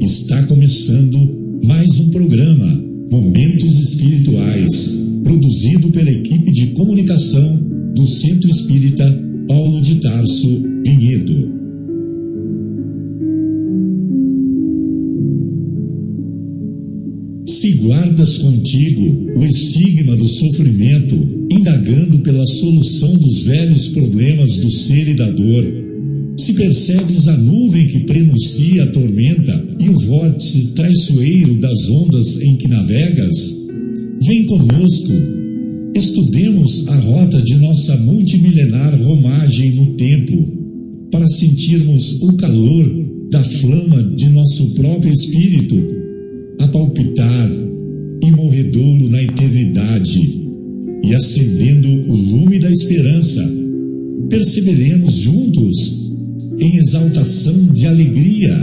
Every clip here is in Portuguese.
Está começando mais um programa Momentos Espirituais, produzido pela equipe de comunicação do Centro Espírita Paulo de Tarso Vinhedo. Se guardas contigo o estigma do sofrimento, indagando pela solução dos velhos problemas do ser e da dor, se percebes a nuvem que prenuncia a tormenta e o vórtice traiçoeiro das ondas em que navegas, vem conosco, estudemos a rota de nossa multimilenar romagem no tempo, para sentirmos o calor da flama de nosso próprio espírito a palpitar imorredouro na eternidade e acendendo o lume da esperança, perceberemos juntos em exaltação de alegria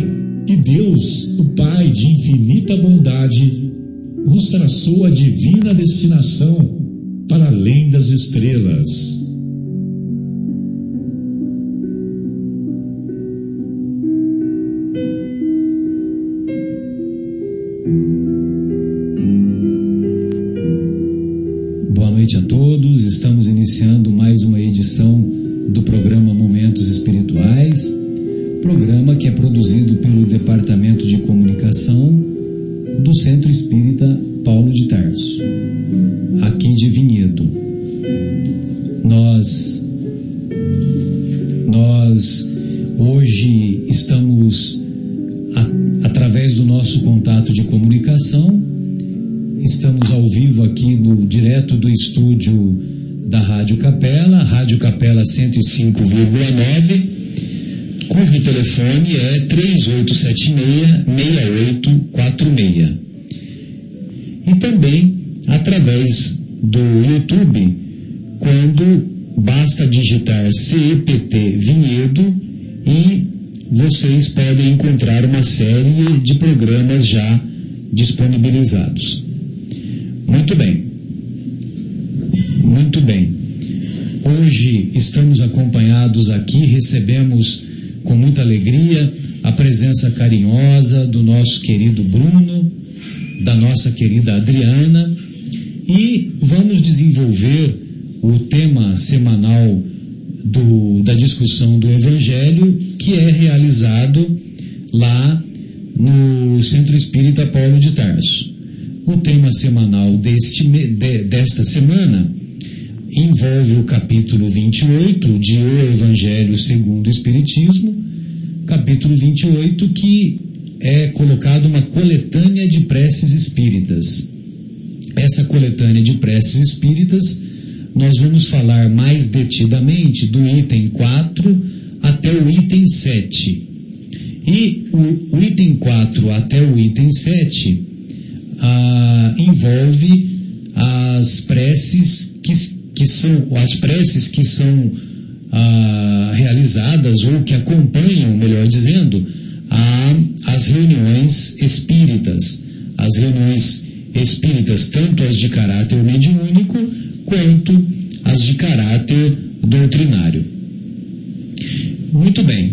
que Deus, o Pai de infinita bondade, nos traçou a divina destinação para além das estrelas. 5 nossa querida Adriana e vamos desenvolver o tema semanal do, da discussão do Evangelho que é realizado lá no Centro Espírita Paulo de Tarso. O tema semanal deste, de, desta semana envolve o capítulo 28 de O Evangelho segundo o Espiritismo, capítulo 28 que é colocado uma coletânea de preces espíritas. Essa coletânea de preces espíritas, nós vamos falar mais detidamente do item 4 até o item 7. E o, o item 4 até o item 7 ah, envolve as preces que que são as preces que são ah, realizadas ou que acompanham, melhor dizendo, as reuniões espíritas, as reuniões espíritas, tanto as de caráter mediúnico quanto as de caráter doutrinário. Muito bem.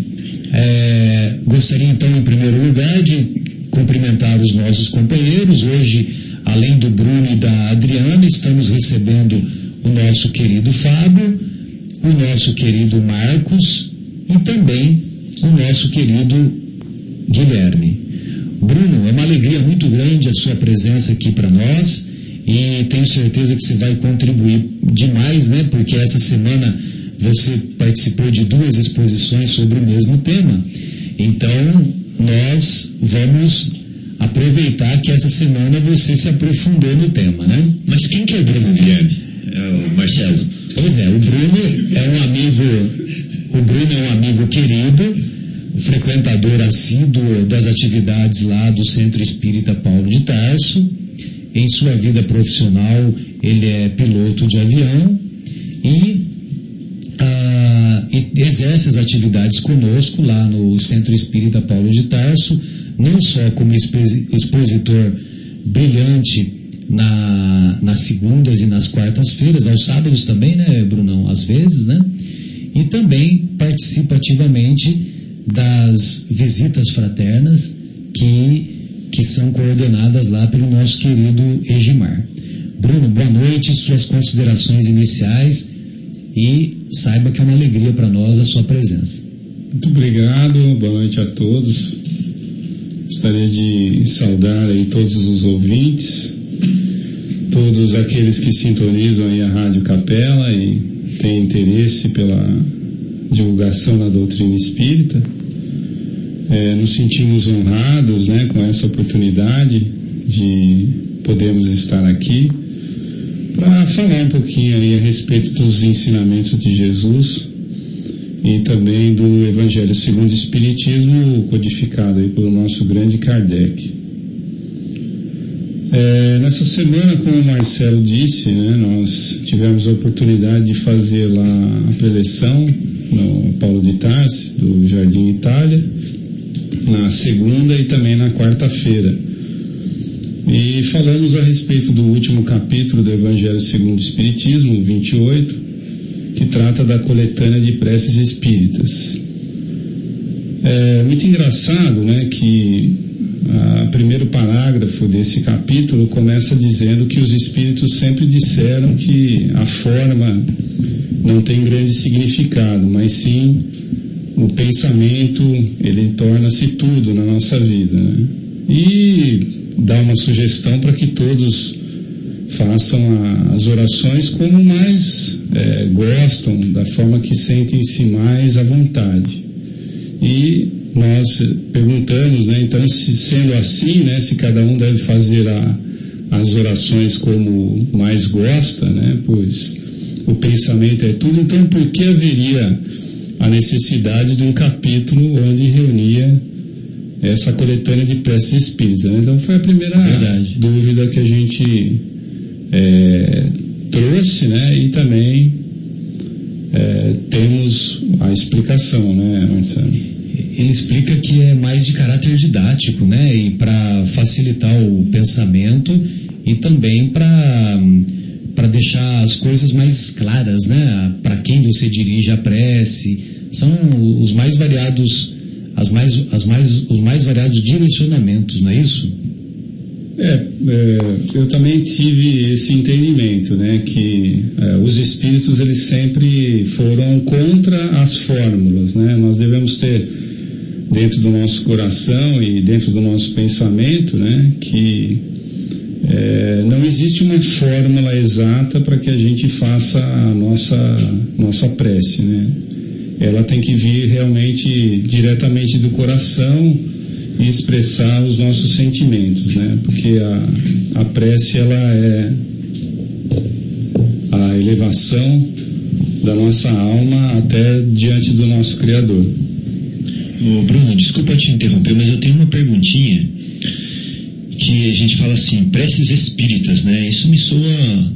É, gostaria então, em primeiro lugar, de cumprimentar os nossos companheiros. Hoje, além do Bruno e da Adriana, estamos recebendo o nosso querido Fábio, o nosso querido Marcos e também o nosso querido Guilherme. Bruno, é uma alegria muito grande a sua presença aqui para nós e tenho certeza que você vai contribuir demais, né? Porque essa semana você participou de duas exposições sobre o mesmo tema. Então, nós vamos aproveitar que essa semana você se aprofundou no tema, né? Mas quem que é Bruno Guilherme? É o Marcelo. Pois é, o Bruno é um amigo, o Bruno é um amigo querido, frequentador assíduo das atividades lá do Centro Espírita Paulo de Tarso. Em sua vida profissional, ele é piloto de avião e, ah, e exerce as atividades conosco lá no Centro Espírita Paulo de Tarso, não só como expositor brilhante na, nas segundas e nas quartas-feiras, aos sábados também, né, Brunão? Às vezes, né? E também participa ativamente das visitas fraternas que, que são coordenadas lá pelo nosso querido Egimar. Bruno, boa noite, suas considerações iniciais e saiba que é uma alegria para nós a sua presença. Muito obrigado, boa noite a todos. Gostaria de saudar aí todos os ouvintes, todos aqueles que sintonizam aí a Rádio Capela e têm interesse pela divulgação da doutrina espírita. É, nos sentimos honrados né, com essa oportunidade de podermos estar aqui para falar um pouquinho aí a respeito dos ensinamentos de Jesus e também do Evangelho segundo o Espiritismo, codificado aí pelo nosso grande Kardec. É, nessa semana, como o Marcelo disse, né, nós tivemos a oportunidade de fazer lá a preleção no Paulo de Tarso, do Jardim Itália, na segunda e também na quarta-feira. E falamos a respeito do último capítulo do Evangelho segundo o Espiritismo, 28, que trata da coletânea de preces espíritas. É muito engraçado né, que o primeiro parágrafo desse capítulo começa dizendo que os espíritos sempre disseram que a forma não tem grande significado, mas sim o pensamento, ele torna-se tudo na nossa vida. Né? E dá uma sugestão para que todos façam a, as orações como mais é, gostam, da forma que sentem-se mais à vontade. E nós perguntamos, né, então, se, sendo assim, né, se cada um deve fazer a, as orações como mais gosta, né, pois o pensamento é tudo, então por que haveria a necessidade de um capítulo onde reunia essa coletânea de preces espíritas. Né? Então foi a primeira Verdade. dúvida que a gente é, trouxe, né? E também é, temos a explicação, né, Marcelo? Ele explica que é mais de caráter didático, né? E para facilitar o pensamento e também para para deixar as coisas mais claras, né? Para quem você dirige a prece, são os mais variados as mais, as mais, os mais variados direcionamentos, não é isso? É, é, eu também tive esse entendimento, né, que é, os espíritos eles sempre foram contra as fórmulas, né, nós devemos ter dentro do nosso coração e dentro do nosso pensamento, né, que é, não existe uma fórmula exata para que a gente faça a nossa, nossa prece, né, ela tem que vir realmente diretamente do coração e expressar os nossos sentimentos, né? Porque a, a prece ela é a elevação da nossa alma até diante do nosso Criador. Ô Bruno, desculpa te interromper, mas eu tenho uma perguntinha que a gente fala assim, preces espíritas, né? Isso me soa,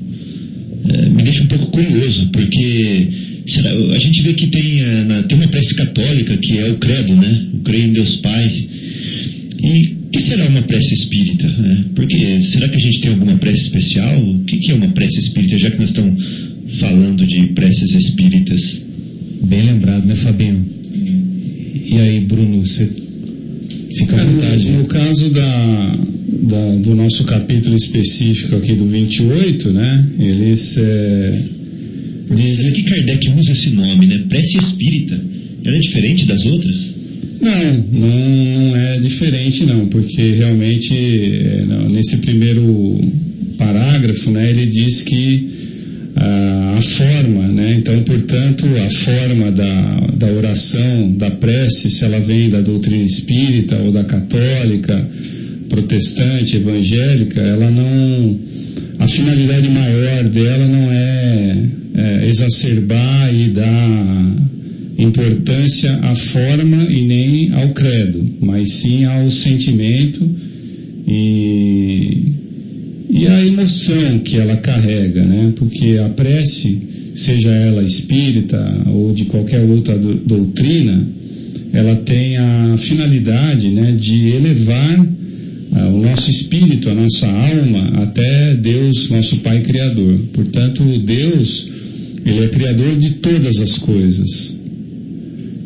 é, me deixa um pouco curioso, porque Será, a gente vê que tem, eh, na, tem uma prece católica que é o credo, né? O creio em Deus Pai. E o que será uma prece espírita? Né? Porque será que a gente tem alguma prece especial? O que, que é uma prece espírita, já que nós estamos falando de preces espíritas? Bem lembrado, né, Fabinho? E aí, Bruno, você fica à vontade. No, no caso da, da, do nosso capítulo específico aqui do 28, né? Eles. É Diz que Kardec usa esse nome, né? Prece espírita. Ela é diferente das outras? Não, não, não é diferente não, porque realmente é, não, nesse primeiro parágrafo, né, ele diz que a, a forma, né, então, portanto, a forma da, da oração, da prece, se ela vem da doutrina espírita ou da católica, protestante, evangélica, ela não, a finalidade maior dela não é é, exacerbar e dar importância à forma e nem ao credo, mas sim ao sentimento e, e a emoção que ela carrega, né? Porque a prece, seja ela espírita ou de qualquer outra doutrina, ela tem a finalidade, né, de elevar o nosso espírito, a nossa alma até Deus, nosso Pai Criador. Portanto, Deus ele é criador de todas as coisas.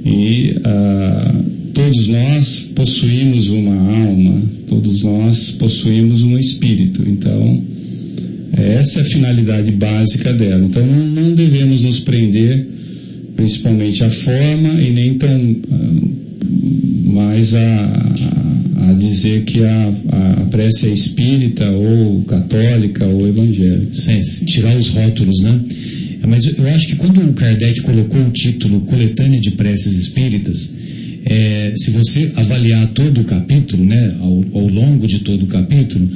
E ah, todos nós possuímos uma alma, todos nós possuímos um espírito. Então, essa é a finalidade básica dela. Então, não, não devemos nos prender principalmente à forma e nem tão ah, mais a, a, a dizer que a, a prece é espírita ou católica ou evangélica. Sim, tirar os rótulos, né? Mas eu acho que quando o Kardec colocou o título Coletânea de Preces Espíritas, é, se você avaliar todo o capítulo, né, ao, ao longo de todo o capítulo,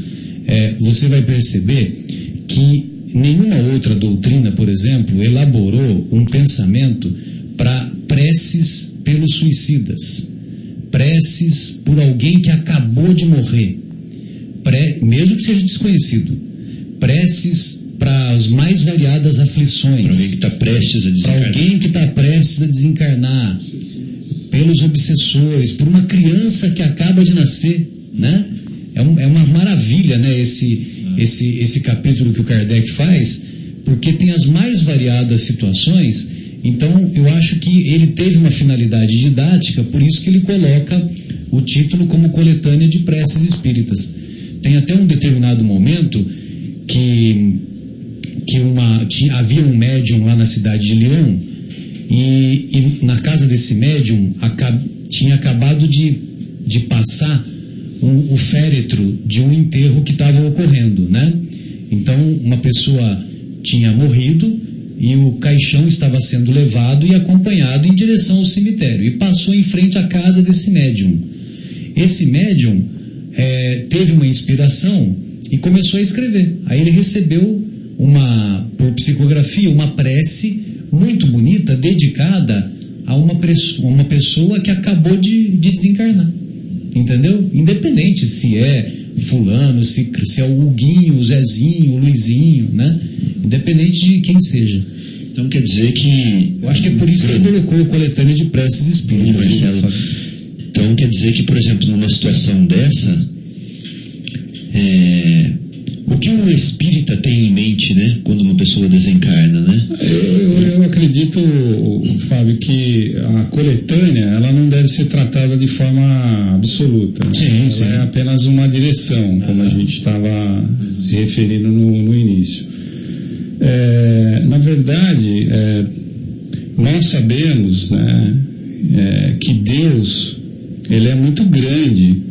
é, você vai perceber que nenhuma outra doutrina, por exemplo, elaborou um pensamento para preces pelos suicidas, preces por alguém que acabou de morrer, pré, mesmo que seja desconhecido, preces para as mais variadas aflições. Para alguém que está prestes a desencarnar. Para alguém que está prestes a desencarnar. Pelos obsessores, por uma criança que acaba de nascer, né? É, um, é uma maravilha, né? Esse, esse, esse capítulo que o Kardec faz, porque tem as mais variadas situações. Então, eu acho que ele teve uma finalidade didática, por isso que ele coloca o título como coletânea de preces espíritas. Tem até um determinado momento que que uma, havia um médium lá na cidade de Lyon e, e na casa desse médium tinha acabado de, de passar um, o féretro de um enterro que estava ocorrendo, né? Então uma pessoa tinha morrido e o caixão estava sendo levado e acompanhado em direção ao cemitério e passou em frente à casa desse médium. Esse médium é, teve uma inspiração e começou a escrever. Aí ele recebeu uma, por psicografia, uma prece muito bonita dedicada a uma, uma pessoa que acabou de, de desencarnar. Entendeu? Independente se é fulano, se, se é o Huguinho, o Zezinho, o Luizinho, né? Independente de quem seja. Então quer dizer que. Eu acho que é por isso que ele colocou coletânea de preces espíritas. Marcelo. Então quer dizer que, por exemplo, numa situação dessa, é, o que o espírita tem em mente, né, quando uma pessoa desencarna, né? Eu, eu, eu acredito, Fábio, que a coletânea ela não deve ser tratada de forma absoluta. Né? Sim, ela sim. é apenas uma direção, como a gente estava se referindo no, no início. É, na verdade, é, nós sabemos né, é, que Deus ele é muito grande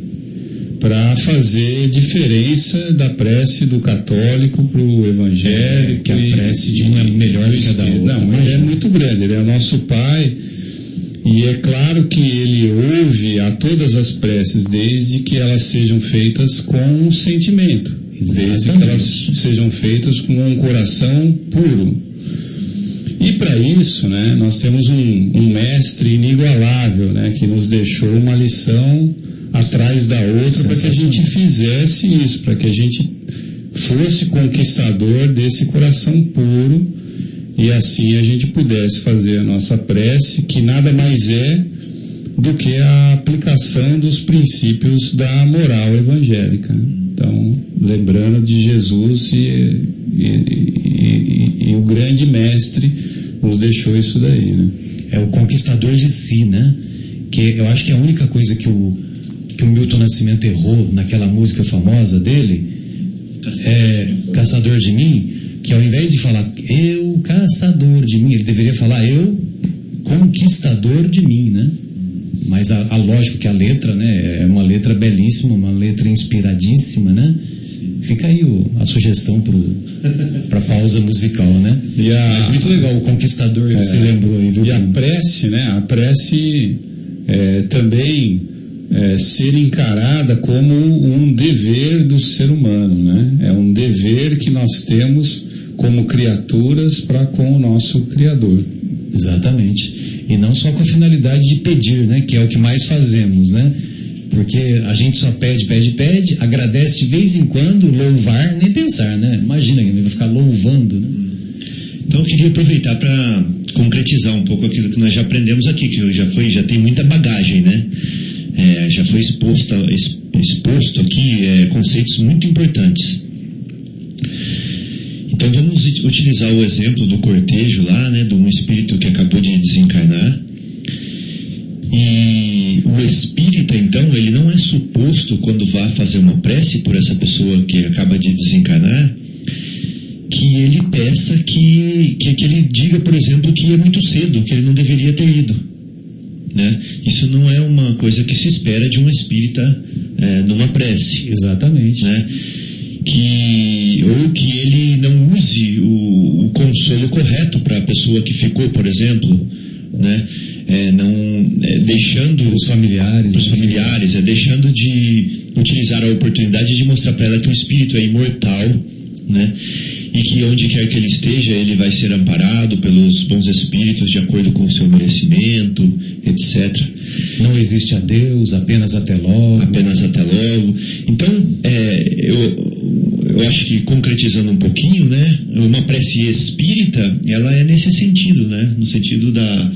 para fazer diferença da prece do católico para o evangélico. que a prece de uma é melhor que a da outra. Não, ele é muito grande, ele é o nosso Pai. E é claro que ele ouve a todas as preces, desde que elas sejam feitas com um sentimento, desde que elas sejam feitas com um coração puro. E para isso, né, nós temos um, um mestre inigualável, né, que nos deixou uma lição atrás da outra para que a gente fizesse isso, para que a gente fosse conquistador desse coração puro e assim a gente pudesse fazer a nossa prece, que nada mais é do que a aplicação dos princípios da moral evangélica. Então, lembrando de Jesus e, e, e, e o grande mestre nos deixou isso daí, né? É o conquistador de si, né? Que eu acho que é a única coisa que o que o Milton Nascimento errou naquela música famosa dele, é, Caçador de Mim, que ao invés de falar eu, caçador de mim, ele deveria falar eu, conquistador de mim, né? Mas a, a lógico que a letra, né, é uma letra belíssima, uma letra inspiradíssima, né? Fica aí o, a sugestão para pausa musical, né? E a, Mas muito legal o conquistador é, que você lembrou aí, viu? E a prece, né? A prece é, também é, ser encarada como um dever do ser humano, né? É um dever que nós temos como criaturas para com o nosso Criador. Exatamente. E não só com a finalidade de pedir, né? Que é o que mais fazemos, né? Porque a gente só pede, pede, pede, agradece de vez em quando, louvar, nem pensar, né? Imagina, vai ficar louvando, né? Então eu queria aproveitar para concretizar um pouco aquilo que nós já aprendemos aqui, que já foi, já tem muita bagagem, né? É, já foi exposto, exposto aqui é, conceitos muito importantes. Então vamos utilizar o exemplo do cortejo lá, né, de um espírito que acabou de desencarnar. espírita, então, ele não é suposto, quando vá fazer uma prece por essa pessoa que acaba de desencarnar, que ele peça que, que, que ele diga, por exemplo, que é muito cedo, que ele não deveria ter ido. Né? Isso não é uma coisa que se espera de um espírita é, numa prece. Exatamente. Né? Que, ou que ele não use o, o consolo correto para a pessoa que ficou, por exemplo. Né? É, não é, deixando os familiares, os familiares, é deixando de utilizar a oportunidade de mostrar para ela que o espírito é imortal, né? E que onde quer que ele esteja, ele vai ser amparado pelos bons espíritos de acordo com o seu merecimento, etc. Não existe a Deus, apenas até logo. Apenas até logo. Então, é, eu, eu acho que concretizando um pouquinho, né? Uma prece espírita, ela é nesse sentido, né? No sentido da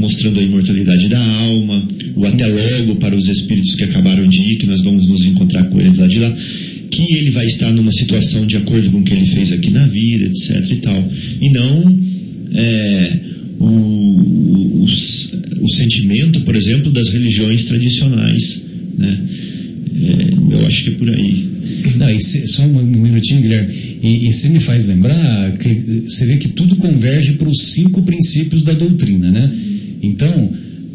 mostrando a imortalidade da alma, o até logo para os espíritos que acabaram de ir, que nós vamos nos encontrar com eles lá de lá, que ele vai estar numa situação de acordo com o que ele fez aqui na vida, etc e tal. E não é, o, o, o, sentimento, por exemplo, das religiões tradicionais, né? É, eu acho que é por aí. Não, cê, só um, minutinho, Guilherme. E você me faz lembrar que você vê que tudo converge para os cinco princípios da doutrina, né? Então,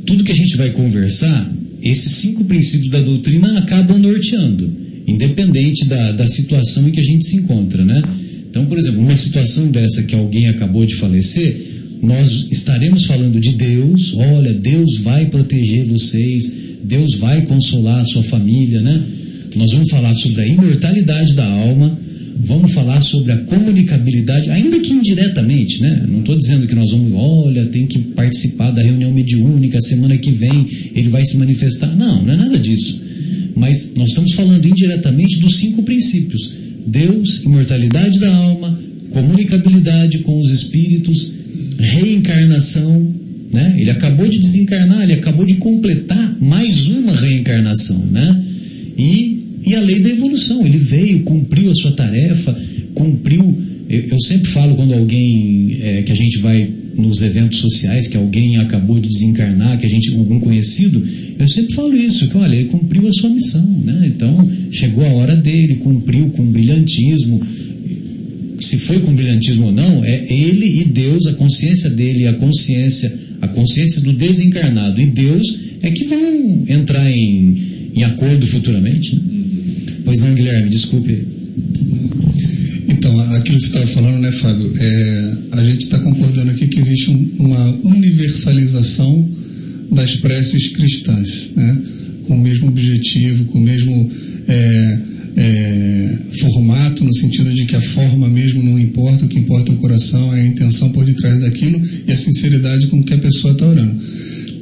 tudo que a gente vai conversar, esses cinco princípios da doutrina acabam norteando, independente da, da situação em que a gente se encontra, né? Então, por exemplo, uma situação dessa que alguém acabou de falecer, nós estaremos falando de Deus, olha, Deus vai proteger vocês, Deus vai consolar a sua família, né? Nós vamos falar sobre a imortalidade da alma, vamos falar sobre a comunicabilidade, ainda que indiretamente, né? Não estou dizendo que nós vamos, olha, tem que participar da reunião mediúnica, semana que vem ele vai se manifestar. Não, não é nada disso. Mas nós estamos falando indiretamente dos cinco princípios: Deus, imortalidade da alma, comunicabilidade com os espíritos, reencarnação. Né? Ele acabou de desencarnar, ele acabou de completar mais uma reencarnação. Né? E e a lei da evolução. Ele veio, cumpriu a sua tarefa, cumpriu. Eu, eu sempre falo quando alguém é, que a gente vai nos eventos sociais, que alguém acabou de desencarnar, que a gente algum conhecido, eu sempre falo isso, que olha, ele cumpriu a sua missão, né? Então chegou a hora dele, cumpriu com brilhantismo. Se foi com brilhantismo ou não, é ele e Deus, a consciência dele, a consciência, a consciência do desencarnado e Deus é que vão entrar em, em acordo futuramente. Né? Pois não, Guilherme, desculpe. Aquilo que você estava falando, né, Fábio? É, a gente está concordando aqui que existe um, uma universalização das preces cristãs, né? com o mesmo objetivo, com o mesmo é, é, formato, no sentido de que a forma mesmo não importa, o que importa é o coração, é a intenção por detrás daquilo e a sinceridade com que a pessoa está orando.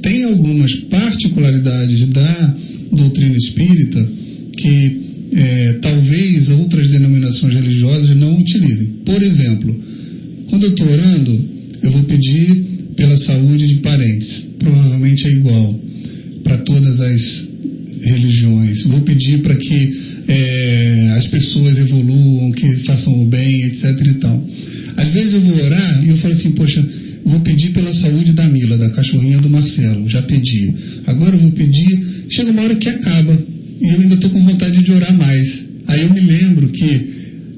Tem algumas particularidades da doutrina espírita que é, talvez outras denominações religiosas não utilizem. Por exemplo, quando eu estou orando, eu vou pedir pela saúde de parentes. Provavelmente é igual para todas as religiões. Vou pedir para que é, as pessoas evoluam, que façam o bem, etc. e tal. Às vezes eu vou orar e eu falo assim, poxa, vou pedir pela saúde da Mila, da cachorrinha do Marcelo. Já pedi. Agora eu vou pedir. Chega uma hora que acaba e eu ainda estou com vontade de orar mais. Aí eu me lembro que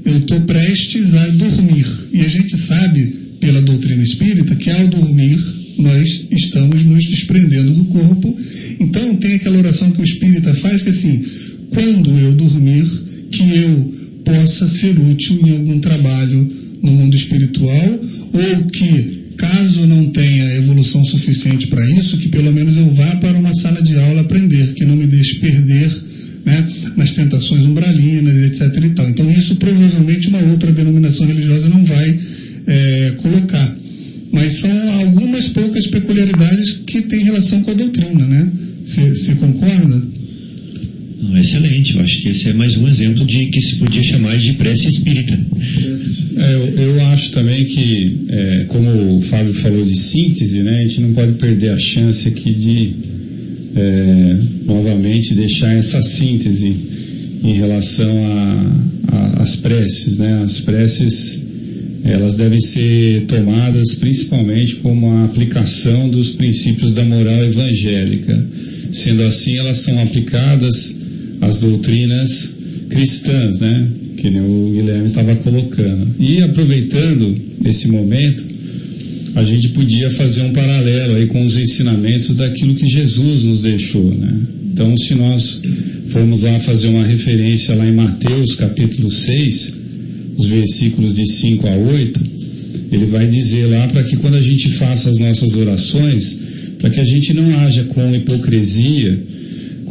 eu estou prestes a dormir. E a gente sabe, pela doutrina espírita, que ao dormir nós estamos nos desprendendo do corpo. Então tem aquela oração que o espírita faz que é assim, quando eu dormir, que eu possa ser útil em algum trabalho no mundo espiritual, ou que caso não tenha evolução suficiente para isso, que pelo menos eu vá para uma sala de aula aprender, que não me deixe perder né, nas tentações umbralinas, etc. E tal. Então, isso provavelmente uma outra denominação religiosa não vai é, colocar. Mas são algumas poucas peculiaridades que têm relação com a doutrina, né? Você concorda? Excelente, eu acho que esse é mais um exemplo de que se podia chamar de prece espírita. É, eu, eu, acho também que, é, como o Fábio falou de síntese, né, a gente não pode perder a chance aqui de é, novamente deixar essa síntese em relação às preces. Né? As preces elas devem ser tomadas principalmente como a aplicação dos princípios da moral evangélica. Sendo assim, elas são aplicadas às doutrinas cristãs, né? Que nem o Guilherme estava colocando. E aproveitando esse momento, a gente podia fazer um paralelo aí com os ensinamentos daquilo que Jesus nos deixou, né? Então, se nós formos lá fazer uma referência lá em Mateus capítulo 6, os versículos de 5 a 8, ele vai dizer lá para que quando a gente faça as nossas orações, para que a gente não haja com hipocrisia,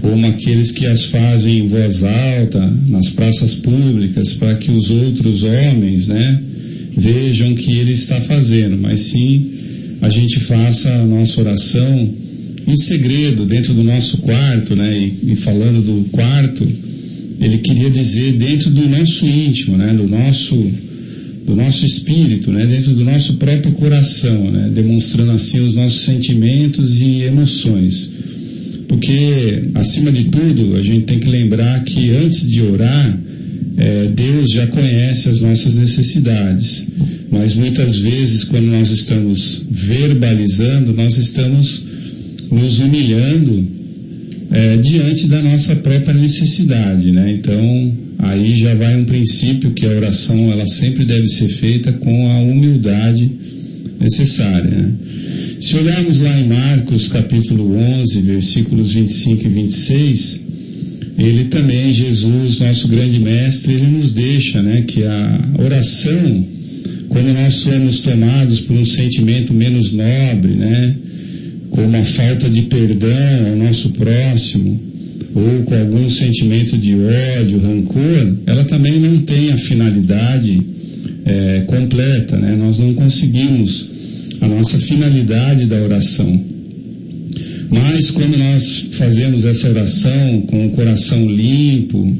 como aqueles que as fazem em voz alta, nas praças públicas, para que os outros homens, né, vejam o que ele está fazendo, mas sim a gente faça a nossa oração em segredo, dentro do nosso quarto, né, e, e falando do quarto, ele queria dizer dentro do nosso íntimo, né, do nosso do nosso espírito, né, dentro do nosso próprio coração, né, demonstrando assim os nossos sentimentos e emoções. Porque, acima de tudo, a gente tem que lembrar que antes de orar, é, Deus já conhece as nossas necessidades. Mas muitas vezes, quando nós estamos verbalizando, nós estamos nos humilhando é, diante da nossa própria necessidade, né? Então, aí já vai um princípio que a oração ela sempre deve ser feita com a humildade necessária. Né? Se olharmos lá em Marcos capítulo 11, versículos 25 e 26, ele também, Jesus, nosso grande mestre, ele nos deixa né, que a oração, quando nós somos tomados por um sentimento menos nobre, né, como a falta de perdão ao nosso próximo, ou com algum sentimento de ódio, rancor, ela também não tem a finalidade é, completa, né? Nós não conseguimos a nossa finalidade da oração. Mas quando nós fazemos essa oração com o coração limpo,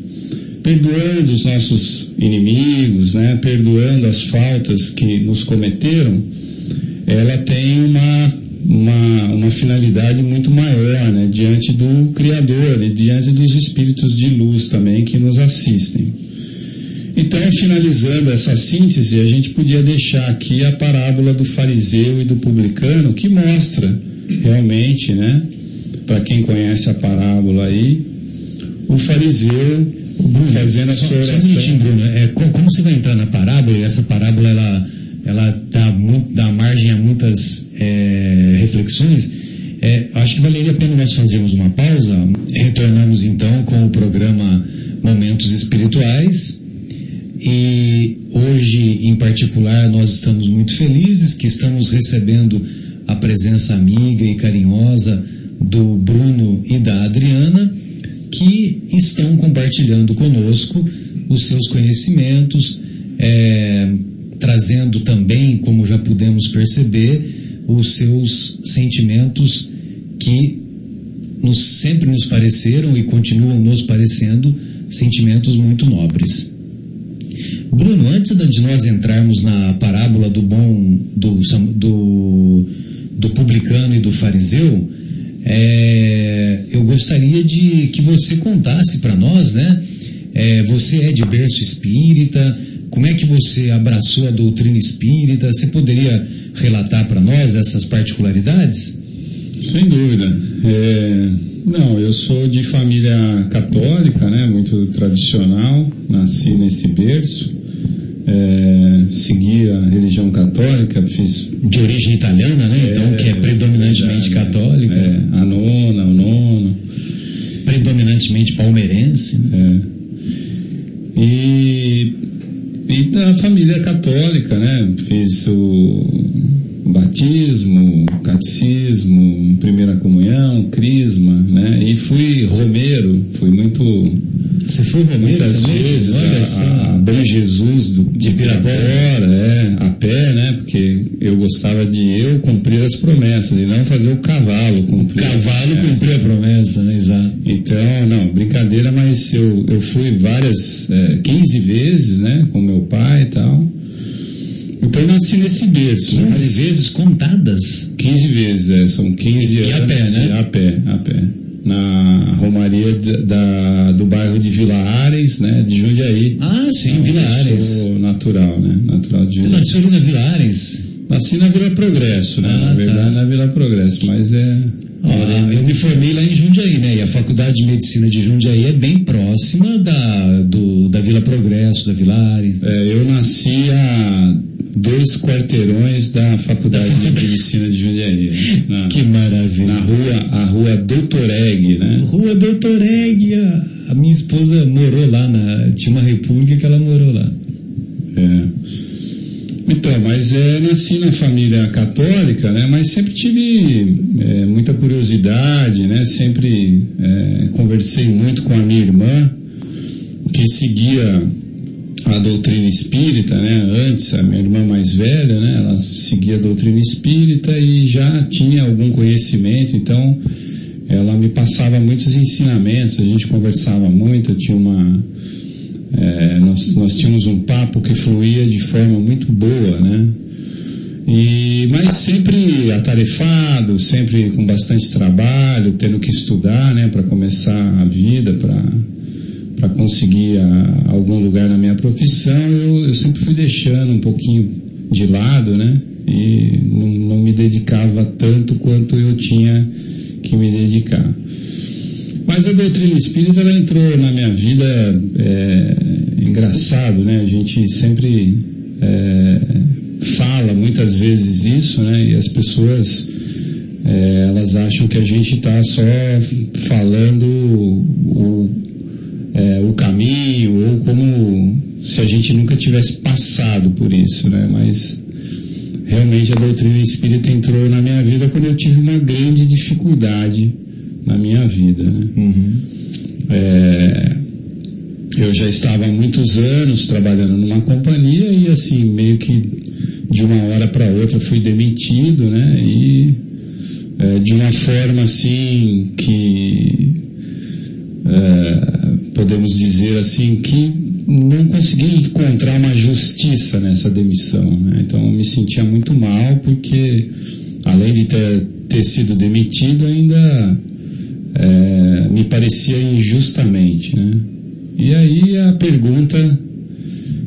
perdoando os nossos inimigos, né? Perdoando as faltas que nos cometeram, ela tem uma uma, uma finalidade muito maior né, diante do Criador e diante dos espíritos de luz também que nos assistem. Então, finalizando essa síntese, a gente podia deixar aqui a parábola do fariseu e do publicano, que mostra realmente, né, para quem conhece a parábola aí, o fariseu Bruno, fazendo a sua oração. Só um minutinho, Bruno. É, como você vai entrar na parábola, e essa parábola ela ela dá, muito, dá margem a muitas é, reflexões. É, acho que valeria a pena nós fazermos uma pausa. Retornamos então com o programa Momentos Espirituais. E hoje, em particular, nós estamos muito felizes que estamos recebendo a presença amiga e carinhosa do Bruno e da Adriana, que estão compartilhando conosco os seus conhecimentos. É, trazendo também, como já pudemos perceber, os seus sentimentos que nos, sempre nos pareceram e continuam nos parecendo sentimentos muito nobres. Bruno, antes de nós entrarmos na parábola do bom do, do, do publicano e do fariseu, é, eu gostaria de que você contasse para nós, né? É, você é de berço espírita, como é que você abraçou a doutrina espírita? Você poderia relatar para nós essas particularidades? Sem dúvida. É, não, eu sou de família católica, né, muito tradicional, nasci nesse berço, é, segui a religião católica, fiz... De origem italiana, né, então, é, que é predominantemente é, católica. É, a nona, o nono. Predominantemente palmeirense. Né? É. E e da família católica, né? Fiz o batismo, catecismo, primeira comunhão, crisma, né? E fui romeiro, fui muito você foi romeiro muitas também? vezes a, a Bom Jesus do, de Pirapora, é, a pé, né? Porque eu gostava de eu cumprir as promessas e não fazer o cavalo cumprir. O cavalo cumprir a promessa, né? Exato. Então, não, brincadeira, mas eu, eu fui várias, é, 15 vezes, né? Com meu pai e tal. Então eu nasci nesse berço. 15 mas... vezes contadas? 15 vezes, é, são 15 e anos. E a pé, né? A pé, a pé na Romaria da, do bairro de Vila Ares, né, de Jundiaí. Ah, sim, Vila Ares. natural, né, natural de Você nasceu ali na Vila Ares? Nasci na Vila Progresso, né, ah, na verdade tá. na Vila Progresso, mas é... Olha, eu me formei lá em Jundiaí, né? E a Faculdade de Medicina de Jundiaí é bem próxima da, do, da Vila Progresso, da Vila Ares. né? É, eu nasci a dois quarteirões da Faculdade de Medicina de Jundiaí. Na, Que maravilha. na rua, a rua Doutor Egg, né? Rua Doutor Egg, a, a minha esposa morou lá, na, tinha uma república que ela morou lá. É. Então, mas é, nasci na família católica, né? Mas sempre tive é, muita curiosidade, né? Sempre é, conversei muito com a minha irmã, que seguia a doutrina espírita, né? Antes, a minha irmã mais velha, né? Ela seguia a doutrina espírita e já tinha algum conhecimento, então ela me passava muitos ensinamentos, a gente conversava muito, tinha uma é, nós, nós tínhamos um papo que fluía de forma muito boa, né? E, mas sempre atarefado, sempre com bastante trabalho, tendo que estudar, né, para começar a vida, para conseguir a, algum lugar na minha profissão, eu, eu sempre fui deixando um pouquinho de lado, né? E não, não me dedicava tanto quanto eu tinha que me dedicar. Mas a doutrina espírita ela entrou na minha vida é, engraçado, né? A gente sempre é, fala muitas vezes isso, né? E as pessoas é, elas acham que a gente está só falando o, é, o caminho ou como se a gente nunca tivesse passado por isso, né? Mas realmente a doutrina espírita entrou na minha vida quando eu tive uma grande dificuldade na minha vida. Né? É, eu já estava há muitos anos trabalhando numa companhia e assim meio que de uma hora para outra fui demitido, né? E é, de uma forma assim que é, podemos dizer assim que não consegui encontrar uma justiça nessa demissão. Né? Então eu me sentia muito mal porque além de ter, ter sido demitido ainda é, me parecia injustamente. Né? E aí a pergunta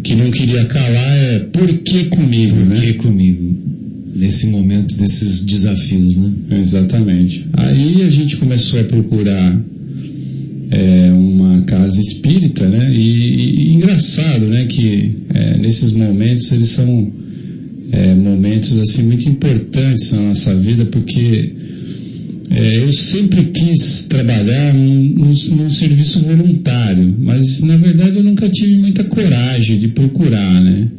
que não queria calar é por que comigo? Por né? que comigo? Nesse momento desses desafios, né? Exatamente. Aí a gente começou a procurar é, uma casa espírita, né? E, e engraçado, né? Que é, nesses momentos eles são é, momentos assim muito importantes na nossa vida, porque é, eu sempre quis trabalhar num, num, num, serviço voluntário, mas na verdade eu nunca tive muita coragem de procurar, né?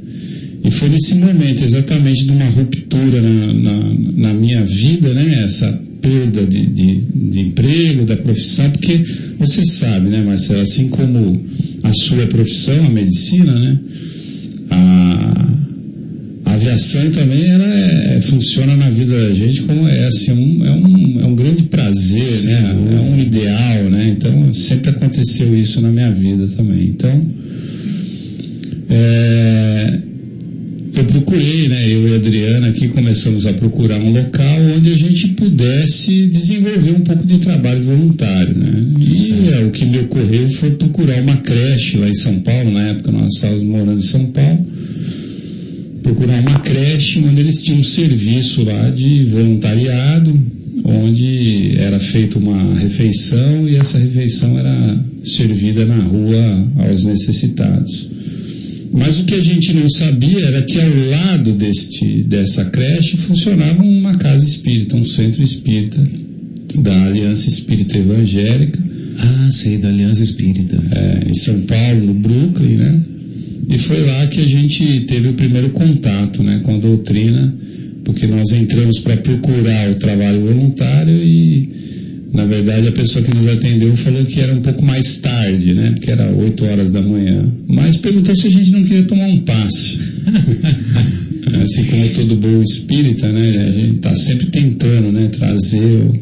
E foi nesse momento exatamente de uma ruptura na, na, na minha vida, né? Essa perda de, de, de, emprego, da profissão, porque você sabe, né, Marcelo, assim como a sua profissão, a medicina, né? A, a aviação também ela é, funciona na vida da gente como é assim, um, é, um, é um grande prazer, Sim, né? É um ideal, né? Então sempre aconteceu isso na minha vida também. Então é, eu procurei, né? Eu e a Adriana aqui começamos a procurar um local onde a gente pudesse desenvolver um pouco de trabalho voluntário, né? E é, o que me ocorreu foi procurar uma creche lá em São Paulo, na época nós estávamos morando em São Paulo procurar uma creche onde eles tinham um serviço lá de voluntariado, onde era feita uma refeição e essa refeição era servida na rua aos necessitados. Mas o que a gente não sabia era que ao lado deste, dessa creche funcionava uma casa espírita, um centro espírita da Aliança Espírita Evangélica. Ah, sei, da Aliança Espírita. É, em São Paulo, no Brooklyn, né? E foi lá que a gente teve o primeiro contato né, com a doutrina, porque nós entramos para procurar o trabalho voluntário e, na verdade, a pessoa que nos atendeu falou que era um pouco mais tarde, né, porque era 8 horas da manhã. Mas perguntou se a gente não queria tomar um passe. assim como todo bom espírita, né, a gente está sempre tentando né, trazer o,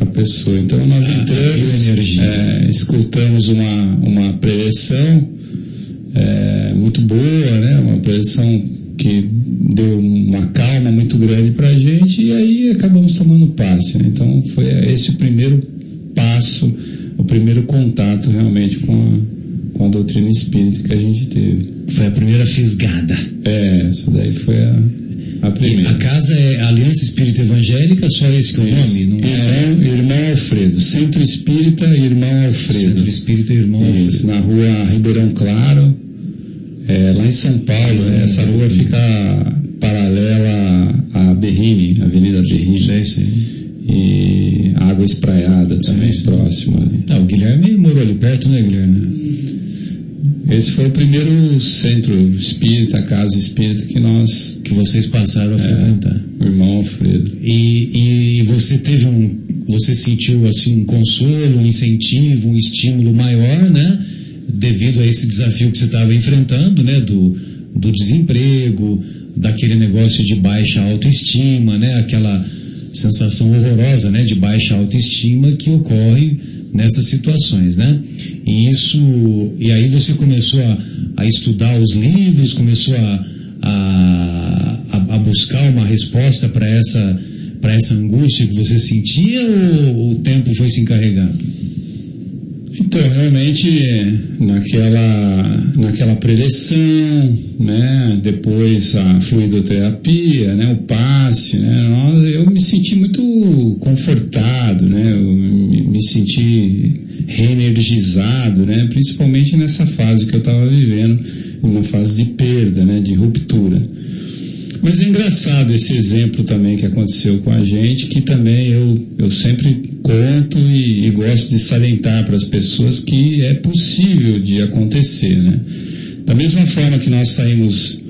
a pessoa. Então nós entramos, é, escutamos uma, uma preleção é, muito boa, né? Uma preleção que deu uma calma muito grande para a gente e aí acabamos tomando passe. Né? Então foi esse o primeiro passo, o primeiro contato realmente com a, com a doutrina espírita que a gente teve. Foi a primeira fisgada. É, essa daí foi a, A primeira. A casa é Aliança Espírita Evangélica, só esse que é o nome? Não é? Irmão, irmão Alfredo, Centro Espírita Irmão Alfredo. Centro Espírita Irmão Alfredo. Isso, na rua Ribeirão Claro, é, lá em São Paulo. Ah, essa rua fica paralela à Berrini, Avenida Berrini. Sei, sei. E Água Espraiada também, sim. próximo ali. Ah, o Guilherme morou ali perto, né, Guilherme? Esse foi o primeiro centro espírita, casa espírita que nós, Que vocês passaram a frequentar. o irmão Alfredo. E, e você teve um, você sentiu assim um consolo, um incentivo, um estímulo maior, né? Devido a esse desafio que você estava enfrentando, né? Do, do desemprego, daquele negócio de baixa autoestima, né? Aquela sensação horrorosa, né? De baixa autoestima que ocorre nessas situações, né? E isso, e aí você começou a, a estudar os livros, começou a, a, a- buscar uma resposta para essa para essa angústia que você sentia ou o tempo foi se encarregando? Então, realmente, naquela, naquela preleção, né, depois a fluidoterapia, né, o passe, né, nós, eu me senti muito confortado, né, eu me, me senti reenergizado, né, principalmente nessa fase que eu estava vivendo, uma fase de perda, né, de ruptura. Mas é engraçado esse exemplo também que aconteceu com a gente, que também eu, eu sempre conto e, e gosto de salientar para as pessoas que é possível de acontecer, né? Da mesma forma que nós saímos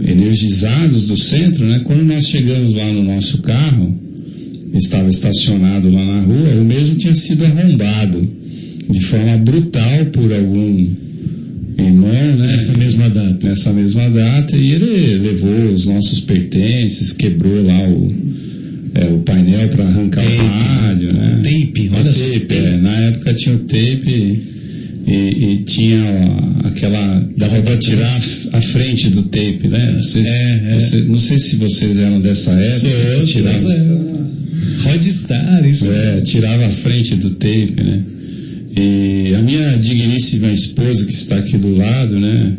energizados do centro, né? Quando nós chegamos lá no nosso carro, estava estacionado lá na rua, o mesmo tinha sido arrombado de forma brutal por algum irmão, né? Nessa mesma data. nessa mesma data e ele levou os nossos pertences, quebrou lá o, é, o painel para arrancar Tape, o rádio, né? o tape, O olha só, tape, é. Na época tinha o tape e, e tinha ó, aquela. dava para tirar a frente do tape, né? Não sei se, É, é. você- não sei se vocês eram dessa época. que tirava, Rodstar, isso é, tirava a frente do tape, né? E a minha digníssima esposa que está aqui do lado, né?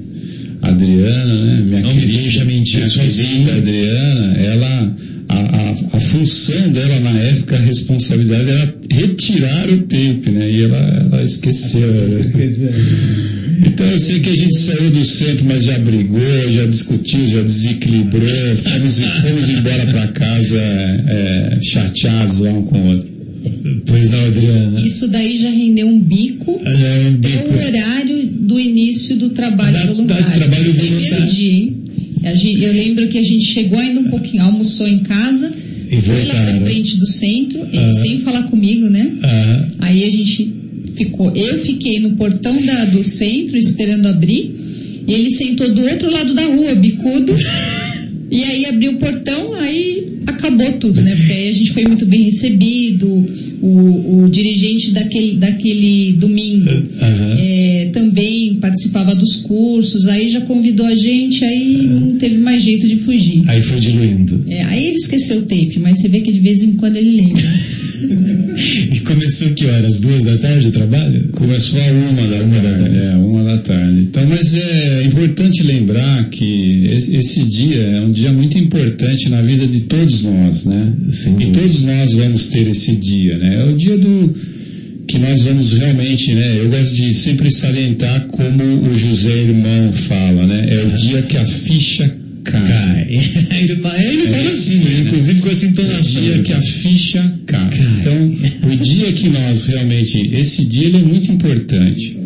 Adriana, né? Minha Não me querida, deixa mentir minha sozinho. querida Adriana, ela, a, a, a função dela na época, a responsabilidade era retirar o tape, né? E ela, ela esqueceu. né? Então eu sei que a gente saiu do centro, mas já brigou, já discutiu, já desequilibrou, fomos, fomos embora para casa é, chateados lá um com o outro. Pois não, Adriana. Isso daí já rendeu um bico É um bico. o horário do início do trabalho Da- da- voluntário. trabalho Primeiro voluntário. dia, eu lembro que a gente chegou ainda um pouquinho, almoçou em casa, E foi lá pra voltaram. frente do centro, Ah. sem falar comigo, né? Ah, Aí a gente ficou, eu fiquei no portão da- do centro esperando abrir, e ele sentou do outro lado da rua, bicudo, e aí abriu o portão, aí acabou tudo, né? Porque aí a gente foi muito bem recebido, o, o dirigente daquele, daquele domingo aham. é, também participava dos cursos, aí já convidou a gente, aí não teve mais jeito de fugir. Aí foi diluindo. É, aí ele esqueceu o tape, mas você vê que de vez em quando ele lembra. E começou que horas? Duas da tarde o trabalho? Começou a uma da Uma da tarde. tarde. É, uma da tarde. Então, mas é importante lembrar que esse, esse dia é um dia muito importante na vida de todos nós, né? Sem e dúvida. todos nós vamos ter esse dia, né? É o dia do que nós vamos realmente, né? Eu gosto de sempre salientar como o José Irmão fala, né? É o dia que a ficha cai. Cai. ele fala, ele fala assim, né? inclusive com essa O entonação. dia que a ficha cai. Cai. Então, o dia que nós realmente. Esse dia ele é muito importante.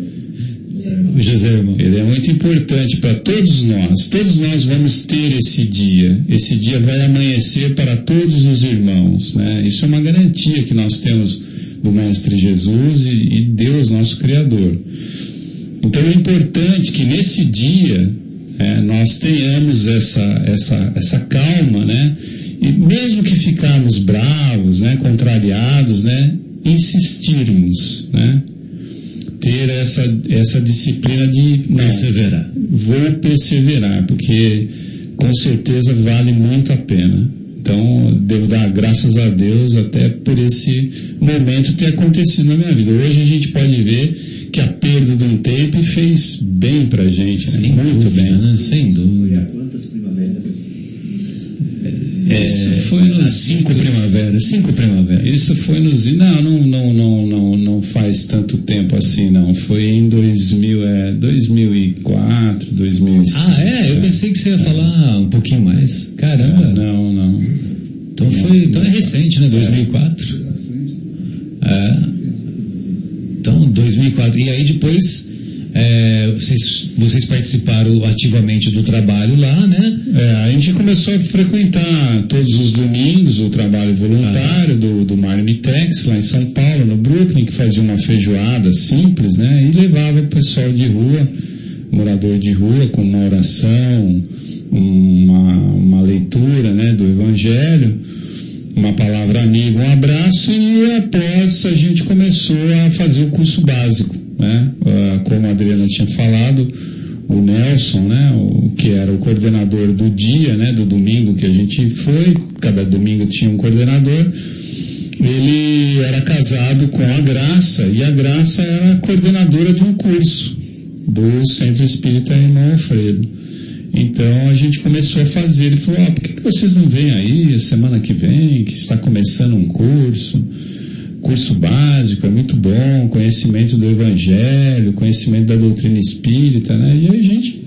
Irmão. Ele é muito importante para todos nós. Todos nós vamos ter esse dia. Esse dia vai amanhecer para todos os irmãos. Né? Isso é uma garantia que nós temos do Mestre Jesus e, e Deus, nosso Criador. Então é importante que nesse dia é, nós tenhamos essa, essa, essa calma, né? E mesmo que ficarmos bravos, né, contrariados, né, insistirmos, né? Ter essa, essa disciplina de não, Perseverar. vou perseverar, porque com certeza vale muito a pena. Então, devo dar graças a Deus até por esse momento ter acontecido na minha vida. Hoje a gente pode ver que a perda de um tape fez bem pra gente, né? Sem muito dúvida, bem. né? Sem dúvida. Isso foi nos cinco primaveras, cinco primaveras. Isso foi nos. Não, não, não, não, não, não faz tanto tempo assim, não. Foi em 2000, é, 2004, 2005. Ah, é? Eu pensei que você ia falar um pouquinho mais. Caramba. É, não, não. Então, foi, então é recente, né? 2004. É. Então, 2004. E aí depois é, vocês, vocês participaram ativamente do trabalho lá, né? É, a gente começou a frequentar todos os domingos o trabalho voluntário do, do Marmitex, lá em São Paulo, no Brooklyn, que fazia uma feijoada simples, né? E levava o pessoal de rua, morador de rua, com uma oração, uma, uma leitura né, do Evangelho, uma palavra amiga, um abraço, e após a gente começou a fazer o curso básico. Né? Uh, como a Adriana tinha falado, o Nelson, né, o, que era o coordenador do dia, né, do domingo que a gente foi, cada domingo tinha um coordenador, ele era casado com a Graça, e a Graça era coordenadora de um curso do Centro Espírita Irmão Alfredo. Então a gente começou a fazer. Ele falou: ah, por que, vocês não vêm aí semana que vem, que está começando um curso? Curso básico, é muito bom, conhecimento do Evangelho, conhecimento da doutrina espírita, né? E aí a gente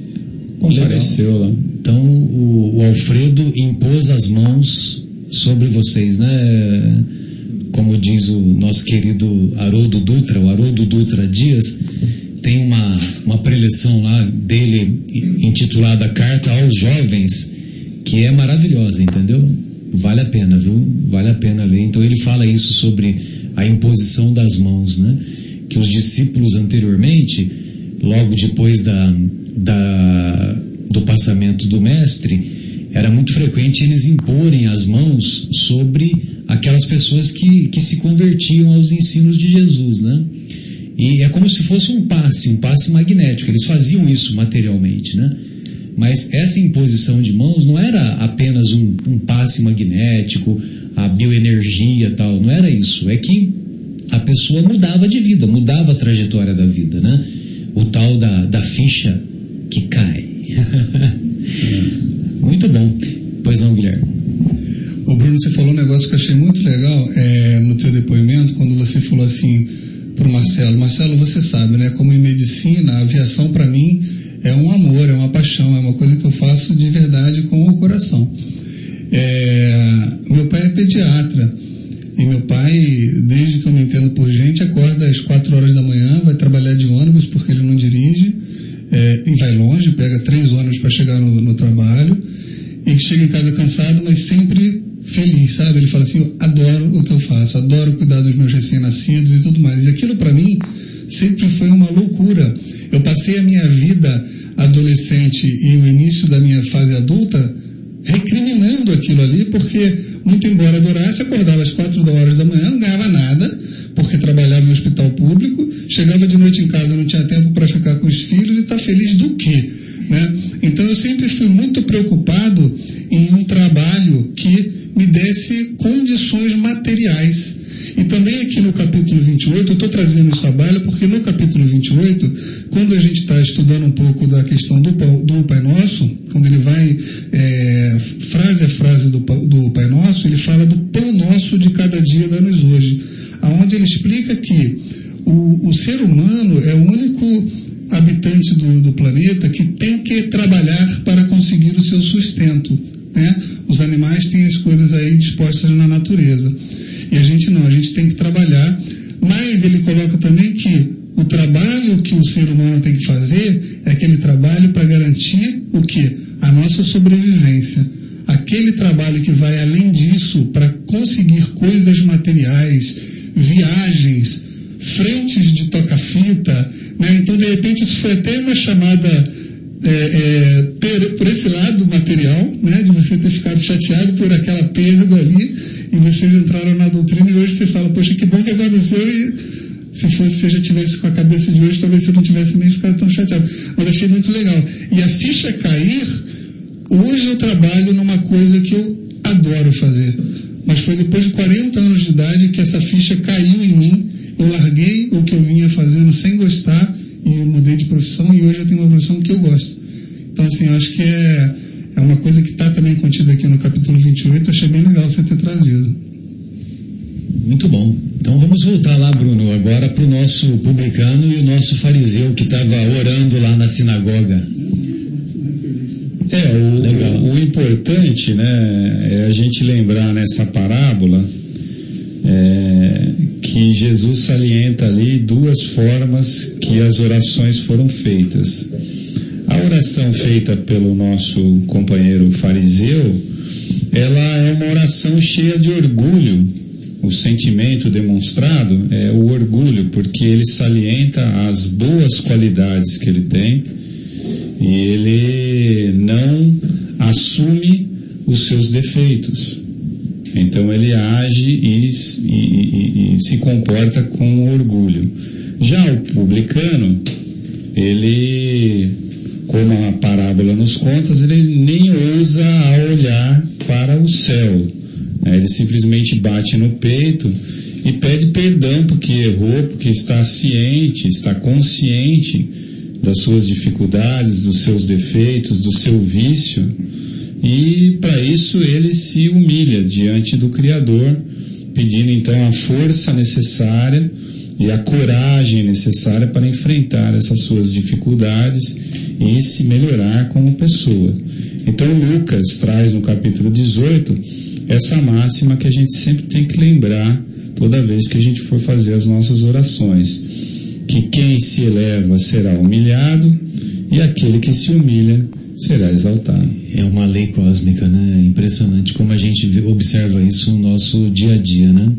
compareceu Legal. lá. Então o, o Alfredo impôs as mãos sobre vocês, né? Como diz o nosso querido Haroldo Dutra, o Haroldo Dutra Dias, tem uma, uma preleção lá dele intitulada Carta aos Jovens, que é maravilhosa, entendeu? Vale a pena, viu? Vale a pena ler. Então ele fala isso sobre a imposição das mãos, né? Que os discípulos anteriormente, logo depois da, da, do passamento do mestre, era muito frequente eles imporem as mãos sobre aquelas pessoas que, que se convertiam aos ensinos de Jesus, né? E é como se fosse um passe, um passe magnético. Eles faziam isso materialmente, né? Mas essa imposição de mãos não era apenas um, um passe magnético, a bioenergia tal, não era isso. É que a pessoa mudava de vida, mudava a trajetória da vida, né? O tal da, da ficha que cai. muito bom. Pois não, Guilherme? O Bruno, você falou um negócio que eu achei muito legal é, no teu depoimento, quando você falou assim para o Marcelo, Marcelo, você sabe, né? Como em medicina, a aviação para mim é um amor, é uma paixão, é uma coisa que eu faço de verdade com o coração. É, meu pai é pediatra e meu pai, desde que eu me entendo por gente, acorda às quatro horas da manhã, vai trabalhar de ônibus porque ele não dirige é, e vai longe, pega três ônibus para chegar no, no trabalho e chega em casa cansado, mas sempre feliz, sabe? Ele fala assim: eu adoro o que eu faço, adoro cuidar dos meus recém-nascidos e tudo mais. E aquilo para mim sempre foi uma loucura. Eu passei a minha vida adolescente e o início da minha fase adulta aquilo ali, porque, muito embora adorasse, acordava às quatro horas da manhã, não ganhava nada, porque trabalhava em hospital público, chegava de noite em casa, não tinha tempo para ficar com os filhos e está feliz do quê? Né? Então eu sempre fui muito preocupado em um trabalho que me desse condições materiais. E também aqui no capítulo 28, eu estou trazendo esse trabalho porque no capítulo 28, quando a gente está estudando um pouco da questão do, do Pai Nosso, quando ele vai é, frase a frase do, do Pai Nosso, ele fala do pão nosso de cada dia dá-nos hoje, aonde ele explica que o, o ser humano é o único habitante do, do planeta que tem que trabalhar para conseguir o seu sustento. Né? Os animais têm as coisas aí dispostas na natureza. E a gente não, a gente tem que trabalhar. Mas ele coloca também que o trabalho que o ser humano tem que fazer é aquele trabalho para garantir o que? A nossa sobrevivência. Aquele trabalho que vai além disso para conseguir coisas materiais, viagens, frentes de toca-fita. Né? Então, de repente, isso foi até uma chamada é, é, por, por, esse lado material, né, de você ter ficado chateado por aquela perda ali, e vocês entraram na doutrina e hoje você fala, poxa, que bom que aconteceu e se fosse se já tivesse com a cabeça de hoje, talvez você não tivesse nem ficado tão chateado. Mas achei muito legal. E a ficha cair, hoje eu trabalho numa coisa que eu adoro fazer. Mas foi depois de 40 anos de idade que essa ficha caiu em mim. Eu larguei o que eu vinha fazendo sem gostar e eu mudei de profissão e hoje eu tenho uma profissão que eu gosto. Então, assim, eu acho que é, é uma coisa que está também contida aqui no capítulo 28, achei bem legal você ter trazido. Muito bom. Então vamos voltar lá, Bruno, agora para o nosso publicano e o nosso fariseu que estava orando lá na sinagoga. É, o, o, o importante né, é a gente lembrar nessa parábola é, que Jesus salienta ali duas formas que as orações foram feitas. A oração feita pelo nosso companheiro fariseu, ela é uma oração cheia de orgulho. O sentimento demonstrado é o orgulho, porque ele salienta as boas qualidades que ele tem e ele não assume os seus defeitos. Então ele age e, e, e, e, se comporta com orgulho. Já o publicano, ele, como a parábola nos conta, ele nem ousa olhar para o céu. Né? Ele simplesmente bate no peito e pede perdão porque errou, porque está ciente, está consciente das suas dificuldades, dos seus defeitos, do seu vício e para isso ele se humilha diante do Criador, pedindo então a força necessária e a coragem necessária para enfrentar essas suas dificuldades e se melhorar como pessoa. Então Lucas traz no capítulo 18 essa máxima que a gente sempre tem que lembrar toda vez que a gente for fazer as nossas orações, que quem se eleva será humilhado e aquele que se humilha será exaltado. É uma lei cósmica, né? Impressionante como a gente observa isso no nosso dia a dia, né?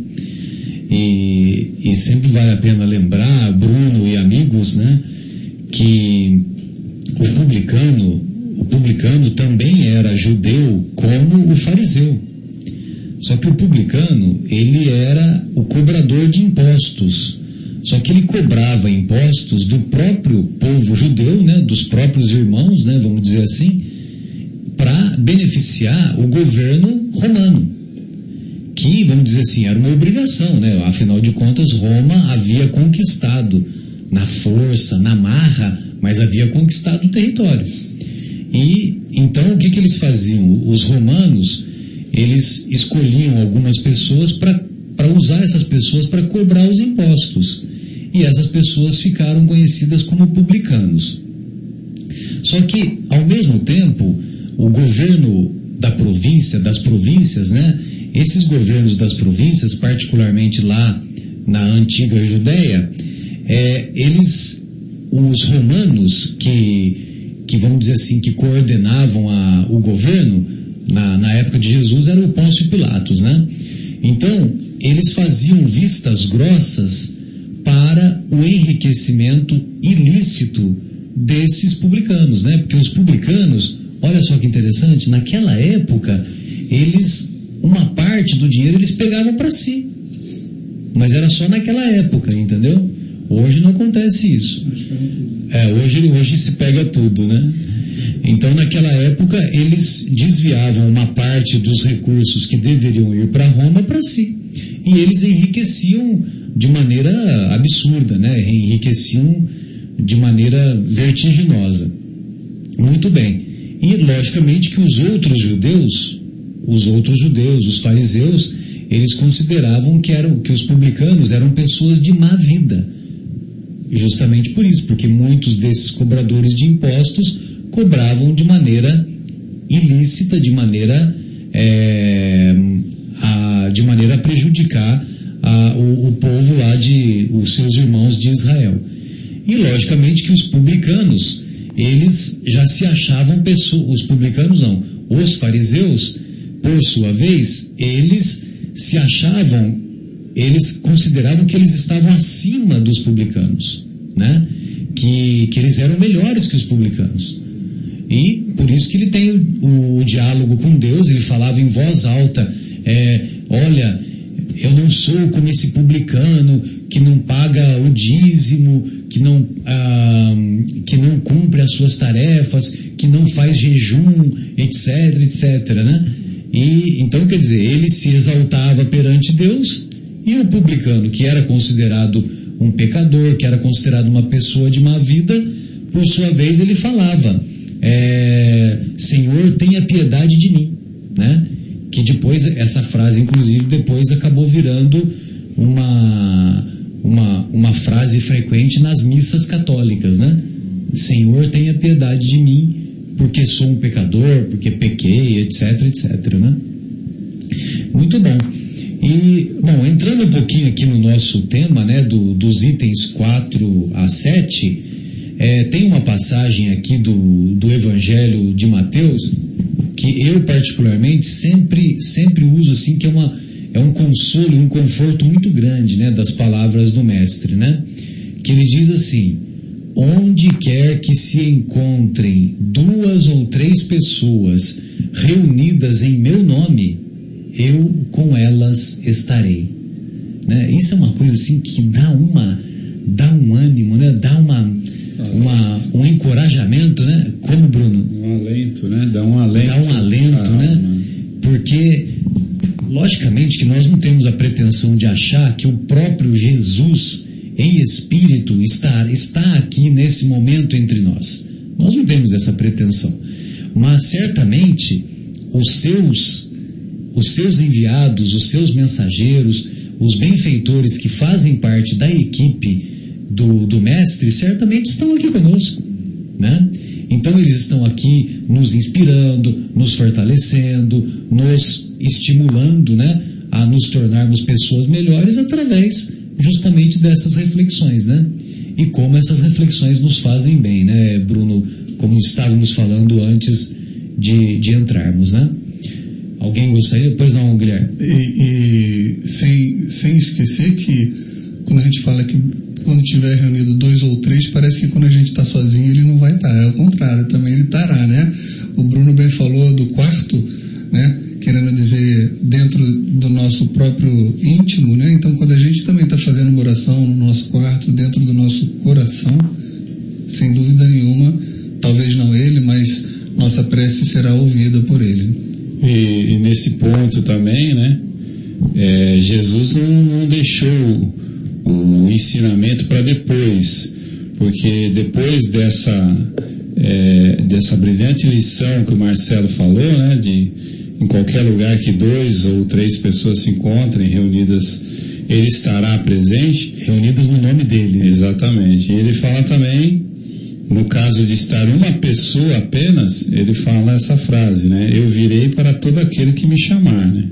E, e sempre vale a pena lembrar, Bruno e amigos, né? Que o publicano, o publicano também era judeu como o fariseu. Só que o publicano, ele era o cobrador de impostos só que ele cobrava impostos do próprio povo judeu, né, dos próprios irmãos, né, vamos dizer assim, para beneficiar o governo romano. Que, vamos dizer assim, era uma obrigação, né? Afinal de contas, Roma havia conquistado na força, na marra, mas havia conquistado o território. E então o que, que eles faziam? Os romanos eles escolhiam algumas pessoas para usar essas pessoas para cobrar os impostos e essas pessoas ficaram conhecidas como publicanos. Só que, ao mesmo tempo, o governo da província, das províncias, né? Esses governos das províncias, particularmente lá na antiga Judéia, é, eles, os romanos que, que vamos dizer assim, que coordenavam a, o governo na, na época de Jesus era o Pôncio Pilatos, né? Então, eles faziam vistas grossas para o enriquecimento ilícito desses publicanos, né? Porque os publicanos, olha só que interessante, naquela época, eles uma parte do dinheiro eles pegavam para si. Mas era só naquela época, entendeu? Hoje não acontece isso. É, hoje, hoje se pega tudo, né? Então, naquela época, eles desviavam uma parte dos recursos que deveriam ir para Roma para si. E eles enriqueciam de maneira absurda, né? enriqueciam de maneira vertiginosa. Muito bem. E logicamente que os outros judeus, os outros judeus, os fariseus, eles consideravam que eram que os publicanos eram pessoas de má vida. Justamente por isso, porque muitos desses cobradores de impostos cobravam de maneira ilícita, de maneira é, a, de maneira a prejudicar os seus irmãos de Israel. E logicamente que os publicanos, eles já se achavam pessoas, os publicanos não, os fariseus, por sua vez, eles se achavam, eles consideravam que eles estavam acima dos publicanos, né? Que, que eles eram melhores que os publicanos. E por isso que ele tem o, o diálogo com Deus, ele falava em voz alta, é, olha, eu não sou como esse publicano que não paga o dízimo, que não, ah, que não cumpre as suas tarefas, que não faz jejum, etc, etc, né? E, então, quer dizer, ele se exaltava perante Deus e o publicano, que era considerado um pecador, que era considerado uma pessoa de má vida, por sua vez ele falava, é, Senhor, tenha piedade de mim, né? Que depois, essa frase, inclusive, depois acabou virando uma, uma, uma frase frequente nas missas católicas, né? Senhor, tenha piedade de mim, porque sou um pecador, porque pequei, etc, etc, né? Muito bom. E, bom, entrando um pouquinho aqui no nosso tema, né, do, dos itens 4 a 7, é, tem uma passagem aqui do, do Evangelho de Mateus que eu particularmente sempre, sempre uso assim, que é, uma, é um consolo e um conforto muito grande, né, das palavras do Mestre, né? Que ele diz assim, onde quer que se encontrem duas ou três pessoas reunidas em meu nome, eu com elas estarei. Né? Isso é uma coisa assim que dá uma dá um ânimo, né? Dá uma, uma um encorajamento, né? Como Bruno? Um alento, né? Dá um alento. Dá um alento, Ah, né? Porque logicamente que nós não temos a pretensão de achar que o próprio Jesus em espírito está está aqui nesse momento entre nós. Nós não temos essa pretensão. Mas certamente os seus os seus enviados, os seus mensageiros, os benfeitores que fazem parte da equipe do, do Mestre, certamente estão aqui conosco. Né? Então eles estão aqui nos inspirando, nos fortalecendo, nos estimulando né? a nos tornarmos pessoas melhores através justamente dessas reflexões. Né? E como essas reflexões nos fazem bem, né, Bruno? Como estávamos falando antes de, de entrarmos. Né? Alguém gostaria? Pois não, Guilherme. E, e sem, sem esquecer que quando a gente fala que quando tiver reunido dois ou três, parece que quando a gente está sozinho ele não vai estar. É o contrário, também ele estará, né? O Bruno bem falou do quarto, né? Querendo dizer dentro do nosso próprio íntimo, né? Então quando a gente também está fazendo uma oração no nosso quarto, dentro do nosso coração, sem dúvida nenhuma, talvez não ele, mas nossa prece será ouvida por ele. E, e nesse ponto também, né? é, Jesus não, não deixou o ensinamento para depois, porque depois dessa é, dessa brilhante lição que o Marcelo falou, né? De em qualquer lugar que dois ou três pessoas se encontrem reunidas, ele estará presente. Reunidas no nome dele. Exatamente. E ele fala também, no caso de estar uma pessoa apenas, ele fala essa frase, né? Eu virei para todo aquele que me chamar, né?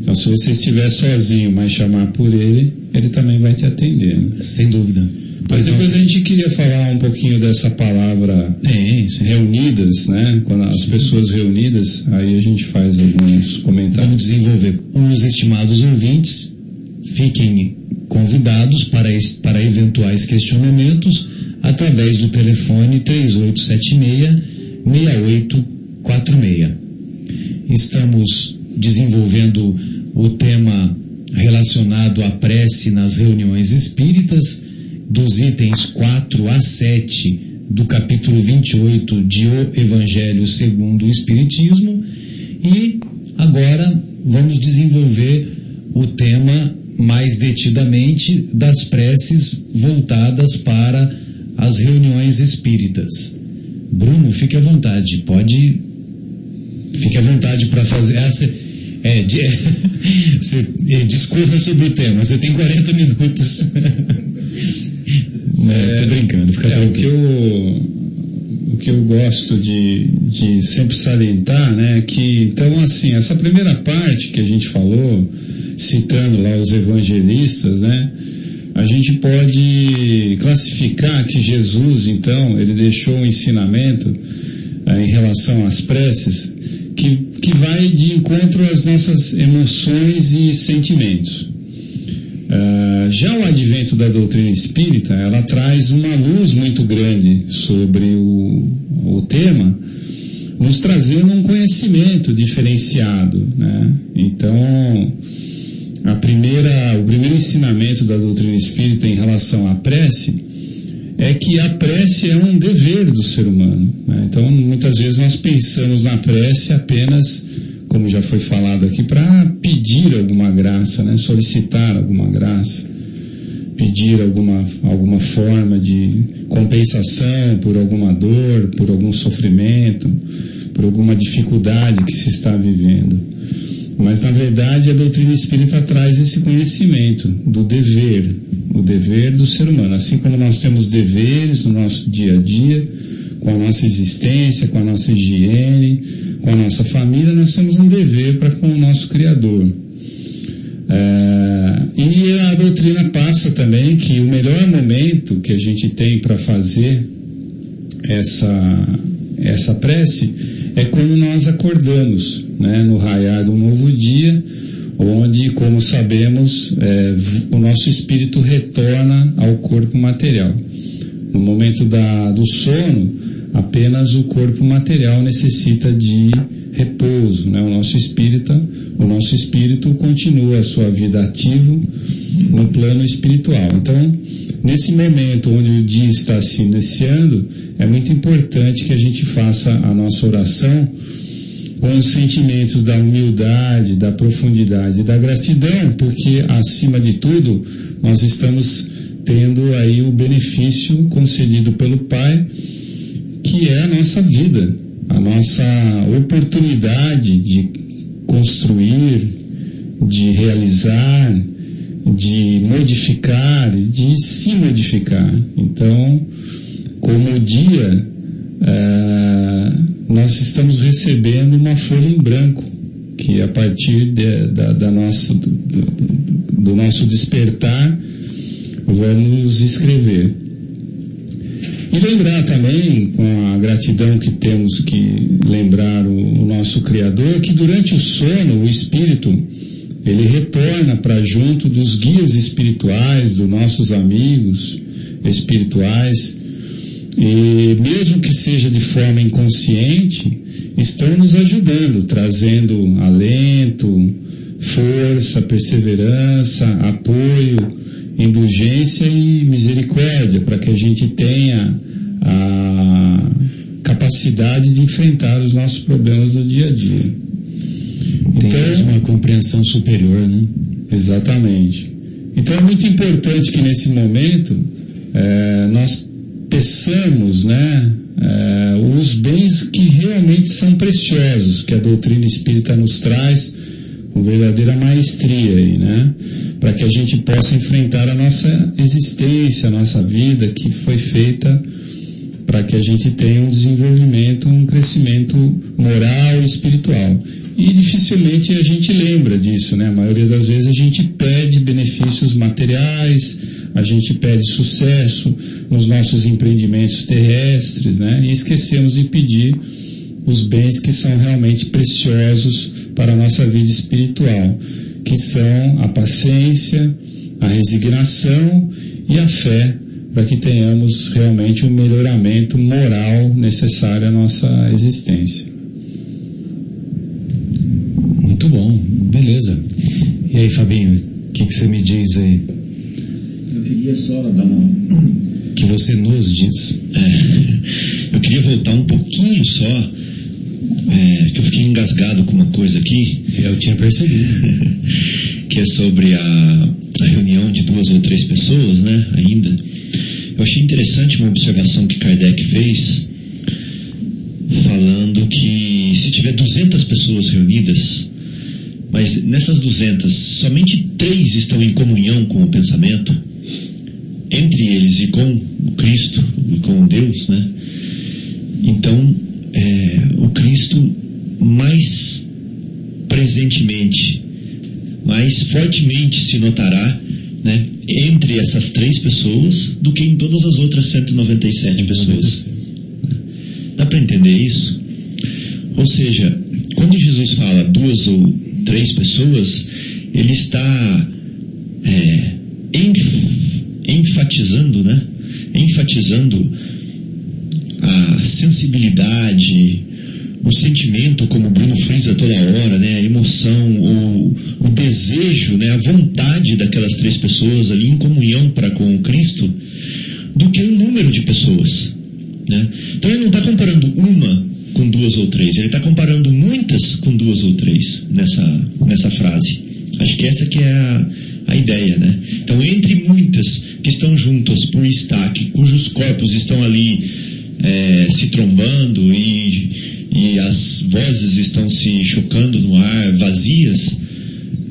Então, se você estiver sozinho, mas chamar por ele, ele também vai te atender. Né? Sem dúvida. Mas depois a gente queria falar um pouquinho dessa palavra Tem, sim. reunidas, né? Quando as pessoas reunidas, aí a gente faz alguns comentários. Vamos desenvolver. Os estimados ouvintes fiquem convidados para, para eventuais questionamentos através do telefone 3876-6846. Estamos desenvolvendo o tema relacionado à prece nas reuniões espíritas, dos itens 4 a 7 do capítulo 28 de O Evangelho segundo o Espiritismo. E agora vamos desenvolver o tema mais detidamente das preces voltadas para as reuniões espíritas. Bruno, fique à vontade, pode. Fique à vontade para fazer. Cê- é, de, cê, é, discorra sobre o tema, você tem 40 minutos. É, tô brincando, fica É, o que tranquilo. eu, o que eu gosto de, de sempre salientar, né, é que, então, assim, essa primeira parte que a gente falou, citando lá os evangelistas, né, a gente pode classificar que Jesus, então, ele deixou um ensinamento eh, em relação às preces que, que vai de encontro às nossas emoções e sentimentos. Ah, já o advento da doutrina espírita, ela traz uma luz muito grande sobre o, o tema, nos trazendo um conhecimento diferenciado. Né? Então, a primeira, o primeiro ensinamento da doutrina espírita em relação à prece é que a prece é um dever do ser humano. né? Então, muitas vezes nós pensamos na prece apenas, como já foi falado aqui, para pedir alguma graça, né? solicitar alguma graça, pedir alguma, alguma forma de compensação por alguma dor, por algum sofrimento, por alguma dificuldade que se está vivendo. Mas, na verdade, a doutrina espírita traz esse conhecimento do dever, o dever do ser humano. Assim como nós temos deveres no nosso dia a dia, com a nossa existência, com a nossa higiene, com a nossa família, nós temos um dever para com o nosso Criador. É, e a doutrina passa também que o melhor momento que a gente tem para fazer essa, essa prece é quando nós acordamos, né, no raiar do novo dia, onde, como sabemos, é, o nosso espírito retorna ao corpo material. No momento da, do sono, apenas o corpo material necessita de repouso, né? O nosso espírito, o nosso espírito continua a sua vida ativo no plano espiritual. Então, nesse momento onde o dia está se iniciando, é muito importante que a gente faça a nossa oração com os sentimentos da humildade, da profundidade, da gratidão, porque acima de tudo nós estamos tendo aí o benefício concedido pelo Pai, que é a nossa vida, a nossa oportunidade de construir, de realizar, de modificar, de se modificar. Então, como dia, é, nós estamos recebendo uma folha em branco, que a partir de, da, da nosso, do, do nosso despertar, vamos escrever. E lembrar também, com a gratidão que temos que lembrar o, o nosso Criador, que durante o sono, o Espírito, ele retorna para junto dos guias espirituais, dos nossos amigos espirituais, e mesmo que seja de forma inconsciente, estão nos ajudando, trazendo alento, força, perseverança, apoio indulgência e misericórdia, para que a gente tenha a capacidade de enfrentar os nossos problemas do dia a dia. Então, uma compreensão superior, né? Exatamente. Então é muito importante que nesse momento é, nós peçamos, né, é, os bens que realmente são preciosos, que a doutrina espírita nos traz com verdadeira maestria aí, né? Para que a gente possa enfrentar a nossa existência, a nossa vida, que foi feita para que a gente tenha um desenvolvimento, um crescimento moral e espiritual. E dificilmente a gente lembra disso, né? A maioria das vezes a gente pede benefícios materiais, a gente pede sucesso nos nossos empreendimentos terrestres, né? E esquecemos de pedir os bens que são realmente preciosos para a nossa vida espiritual, que são a paciência, a resignação e a fé, para que tenhamos realmente o um melhoramento moral necessário à nossa existência. Muito bom, beleza. E aí, Fabinho, o que, que você me diz aí? Eu queria só dar uma. Que você nos diz. É, eu queria voltar um pouquinho só é, que eu fiquei engasgado com uma coisa aqui. Eu tinha percebido. que é sobre a, a, reunião de duas ou três pessoas, né? Ainda. Eu achei interessante uma observação que Kardec fez, falando que se tiver 200 pessoas reunidas, mas nessas 200, somente três estão em comunhão com o pensamento, entre eles e com o Cristo, e com Deus, né? Então, é, o Cristo mais presentemente, mais fortemente se notará né, entre essas três pessoas do que em todas as outras 197 Sim, pessoas. Dá para entender isso? Ou seja, quando Jesus fala duas ou três pessoas, ele está é, enfatizando, né? Enfatizando a sensibilidade, o sentimento, como o Bruno frisa toda hora, né, a emoção, o, o desejo, né, a vontade daquelas três pessoas ali em comunhão para com Cristo, do que o número de pessoas. Né? Então ele não está comparando uma com duas ou três, ele está comparando muitas com duas ou três nessa, nessa frase. Acho que essa que é a, a ideia, né? Então, entre muitas que estão juntas por estar, que, cujos corpos estão ali é, se trombando e, e as vozes estão se chocando no ar, vazias,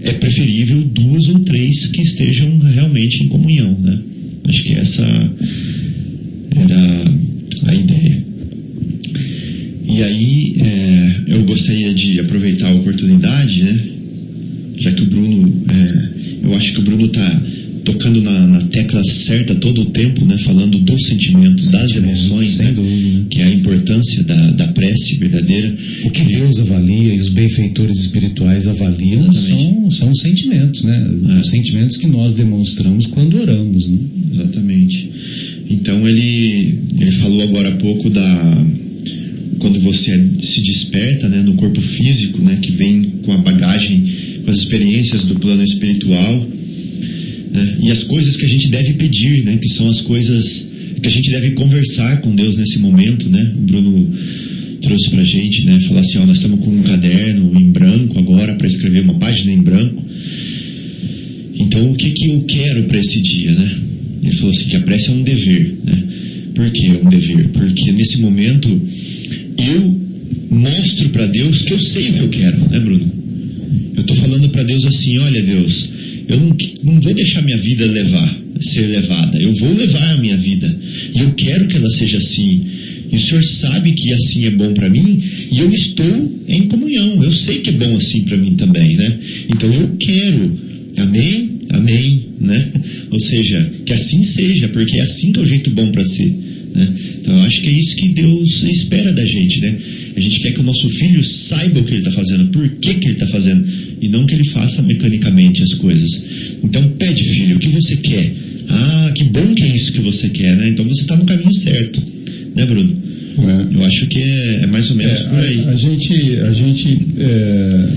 é preferível duas ou três que estejam realmente em comunhão, né? Acho que essa era a ideia. E aí é, eu gostaria de aproveitar a oportunidade, né? Já que o Bruno, é, eu acho que o Bruno está tocando na, na, tecla certa todo o tempo, né? Falando dos sentimentos, das emoções, né? dúvida. Que é a importância da, da prece verdadeira. O que Deus avalia e os benfeitores espirituais avaliam são, são os sentimentos, né? É. Os sentimentos que nós demonstramos quando oramos, né? Exatamente. Então ele, ele falou agora há pouco da quando você se desperta, né, no corpo físico, né, que vem com a bagagem, com as experiências do plano espiritual, né, e as coisas que a gente deve pedir, né, que são as coisas que a gente deve conversar com Deus nesse momento, né? O Bruno trouxe pra gente, né, falar assim, ó, nós estamos com um caderno em branco agora para escrever uma página em branco. Então, o que que eu quero para esse dia, né? Ele falou assim, que a prece é um dever, né? Por que é um dever? Porque nesse momento eu mostro para Deus que eu sei o que eu quero, né, Bruno? Eu estou falando para Deus assim, olha Deus, eu não, não vou deixar minha vida levar, ser levada. Eu vou levar a minha vida e eu quero que ela seja assim. E o Senhor sabe que assim é bom para mim e eu estou em comunhão. Eu sei que é bom assim para mim também, né? Então eu quero. Amém? Amém, né? Ou seja, que assim seja, porque é assim que é o jeito bom para ser. Né? Então eu acho que é isso que Deus espera da gente, né? A gente quer que o nosso filho saiba o que ele está fazendo, por que, que ele está fazendo, e não que ele faça mecanicamente as coisas. Então pede, filho, o que você quer? Ah, que bom que é isso que você quer, né? Então você está no caminho certo, né, Bruno? É. Eu acho que é, é mais ou menos É, por aí. a, a gente, a gente é,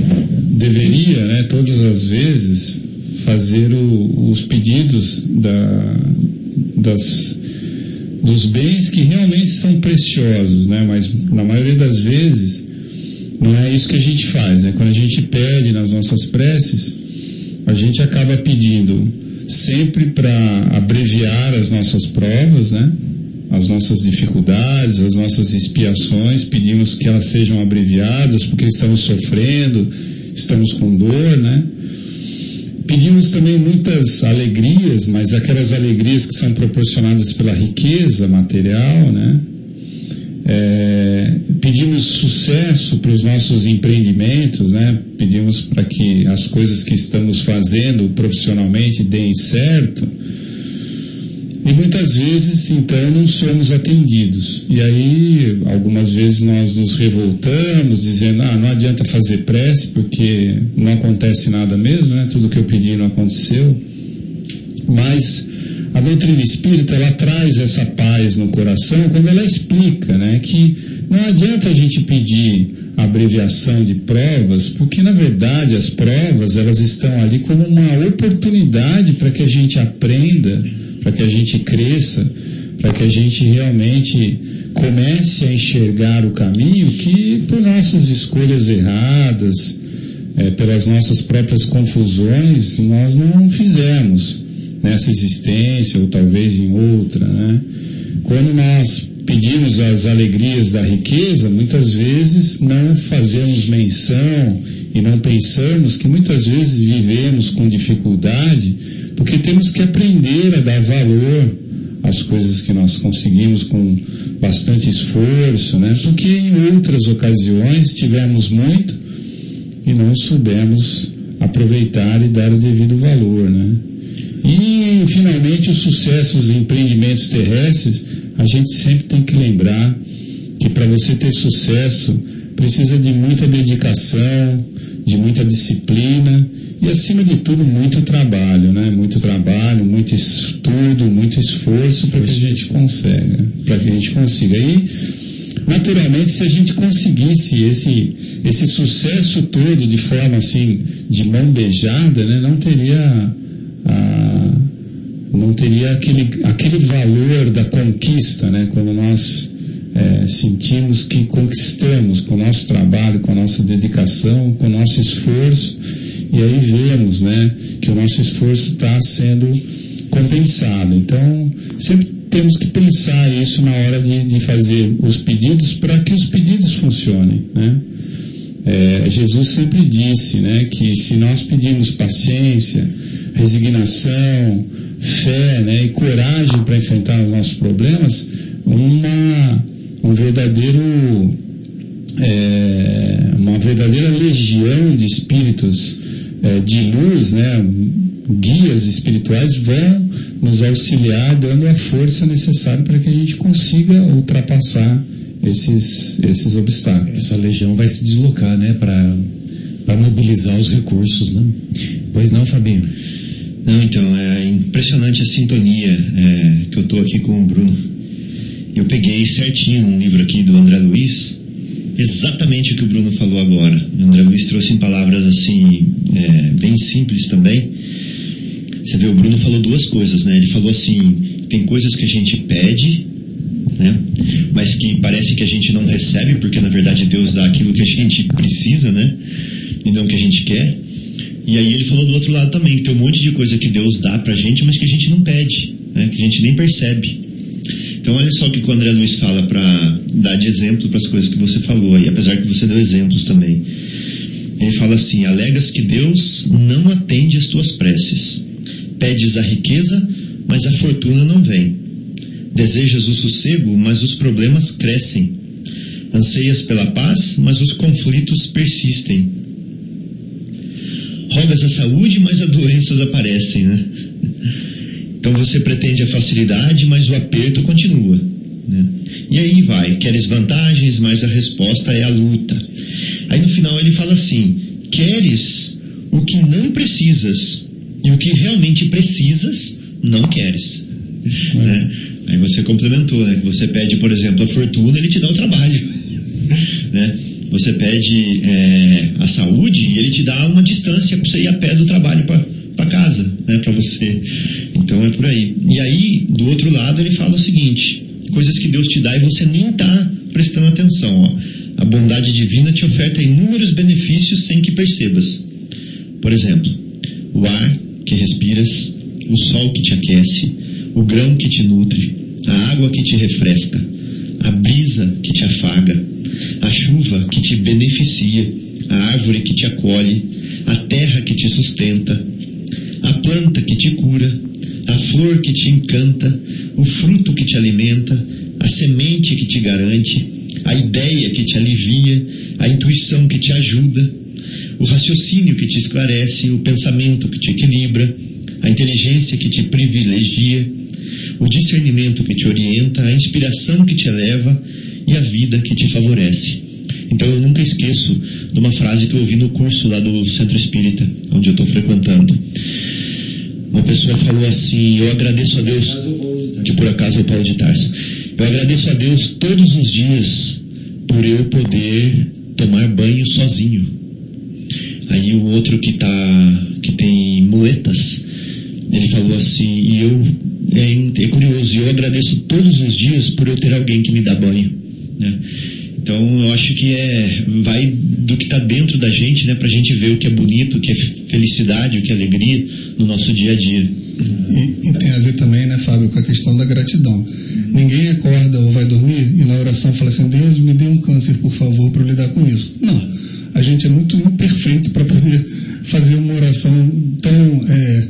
deveria, né, todas as vezes, fazer o- os pedidos da, das, dos bens que realmente são preciosos, né, mas na maioria das vezes não é isso que a gente faz. Né? Quando a gente pede nas nossas preces, a gente acaba pedindo sempre para abreviar as nossas provas, né? as nossas dificuldades, as nossas expiações, pedimos que elas sejam abreviadas, porque estamos sofrendo, estamos com dor, né? Pedimos também muitas alegrias, mas aquelas alegrias que são proporcionadas pela riqueza material, né? É, pedimos sucesso para os nossos empreendimentos, né? Pedimos para que as coisas que estamos fazendo profissionalmente deem certo. E muitas vezes, então, não somos atendidos. E aí, algumas vezes nós nos revoltamos, dizendo, ah, não adianta fazer prece, porque não acontece nada mesmo, né? Tudo que eu pedi não aconteceu. Mas a doutrina espírita, ela traz essa paz no coração quando ela explica, né? Que não adianta a gente pedir abreviação de provas, porque na verdade as provas, elas estão ali como uma oportunidade para que a gente aprenda, para que a gente cresça, para que a gente realmente comece a enxergar o caminho que por nossas escolhas erradas, eh, pelas nossas próprias confusões, nós não fizemos nessa existência ou talvez em outra, né? Quando nós pedimos as alegrias da riqueza, muitas vezes não fazemos menção e não pensamos que muitas vezes vivemos com dificuldade, porque temos que aprender a dar valor às coisas que nós conseguimos com bastante esforço, né? Porque em outras ocasiões tivemos muito e não soubemos aproveitar e dar o devido valor, né? E, finalmente, os sucessos em empreendimentos terrestres, a gente sempre tem que lembrar que para você ter sucesso precisa de muita dedicação, de muita disciplina e, acima de tudo, muito trabalho, né? Muito trabalho, muito estudo, muito esforço para que a gente consiga, para que a gente consiga. E, naturalmente, se a gente conseguisse esse esse sucesso todo de forma assim de mão beijada, né? Não teria a, não teria aquele, aquele valor da conquista, né? quando nós é, sentimos que conquistamos com o nosso trabalho, com a nossa dedicação, com o nosso esforço, e aí vemos né, que o nosso esforço está sendo compensado. Então, sempre temos que pensar isso na hora de, de fazer os pedidos para que os pedidos funcionem. Né? É, Jesus sempre disse né, que se nós pedirmos paciência, resignação, fé né, e coragem para enfrentar os nossos problemas, uma, um verdadeiro, é, uma verdadeira legião de espíritos é, de luz, né, guias espirituais vão nos auxiliar dando a força necessária para que a gente consiga ultrapassar esses, esses obstáculos. Essa legião vai se deslocar, né, para mobilizar os recursos, né? Pois não, Fabinho? Não, então, é impressionante a sintonia é, que eu estou aqui com o Bruno. Eu peguei certinho um livro aqui do André Luiz, exatamente o que o Bruno falou agora. O André Luiz trouxe em palavras assim, é, bem simples também. Você vê, o Bruno falou duas coisas, né? Ele falou assim: tem coisas que a gente pede, né? Mas que parece que a gente não recebe, porque na verdade Deus dá aquilo que a gente precisa, né? E não o que a gente quer. E aí ele falou do outro lado também, tem um monte de coisa que Deus dá pra gente, mas que a gente não pede, né? Que a gente nem percebe. Então olha só o que o André Luiz fala para dar de exemplo para as coisas que você falou aí, apesar que você deu exemplos também. Ele fala assim: alegas que Deus não atende às tuas preces. Pedes a riqueza, mas a fortuna não vem. Desejas o sossego, mas os problemas crescem. Anseias pela paz, mas os conflitos persistem. Rogas a saúde, mas as doenças aparecem, né? Então você pretende a facilidade, mas o aperto continua. Né? E aí vai, queres vantagens, mas a resposta é a luta. Aí no final ele fala assim: queres o que não precisas, e o que realmente precisas, não queres. Né? Aí você complementou, né? Você pede, por exemplo, a fortuna, ele te dá o trabalho. né? Você pede é, a saúde e ele te dá uma distância para você ir a pé do trabalho para casa, né? Para você. Então é por aí. E aí, do outro lado, ele fala o seguinte: coisas que Deus te dá e você nem está prestando atenção. Ó. A bondade divina te oferta inúmeros benefícios sem que percebas. Por exemplo, o ar que respiras, o sol que te aquece, o grão que te nutre, a água que te refresca, a brisa que te afaga, a chuva que te beneficia, a árvore que te acolhe, a terra que te sustenta, a planta que te cura, a flor que te encanta, o fruto que te alimenta, a semente que te garante, a ideia que te alivia, a intuição que te ajuda, o raciocínio que te esclarece, o pensamento que te equilibra, a inteligência que te privilegia, o discernimento que te orienta, a inspiração que te eleva e a vida que te favorece. Então eu nunca esqueço de uma frase que eu ouvi no curso lá do Centro Espírita, onde eu estou frequentando. Uma pessoa falou assim: Eu agradeço a Deus, que por acaso é o Paulo de Tarso. Eu agradeço a Deus todos os dias por eu poder tomar banho sozinho. Aí o outro que tá que tem muletas, ele falou assim, e eu é, é curioso, eu agradeço todos os dias por eu ter alguém que me dá banho, né? Então eu acho que é vai do que está dentro da gente, né, para a gente ver o que é bonito, o que é felicidade, o que é alegria no nosso dia a dia. E, e, tem a ver também, né, Fábio, com a questão da gratidão. Ninguém acorda ou vai dormir e na oração fala assim: Deus me dê um câncer, por favor, para eu lidar com isso. Não. A gente é muito imperfeito para poder fazer uma oração tão. É,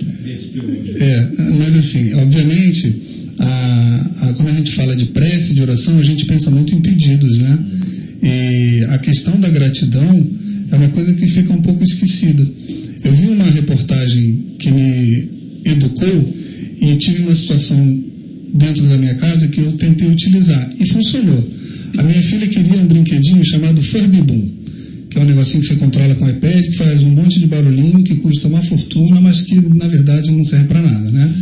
é, mas assim, obviamente, a, a, quando a gente fala de prece, de oração, a gente pensa muito em pedidos, né? E a questão da gratidão é uma coisa que fica um pouco esquecida. Eu vi uma reportagem que me educou e tive uma situação dentro da minha casa que eu tentei utilizar e funcionou. A minha filha queria um brinquedinho chamado Furby Boom, que é um negocinho que você controla com o iPad, que faz um monte de barulhinho, que custa uma fortuna, mas que na verdade não serve para nada, né?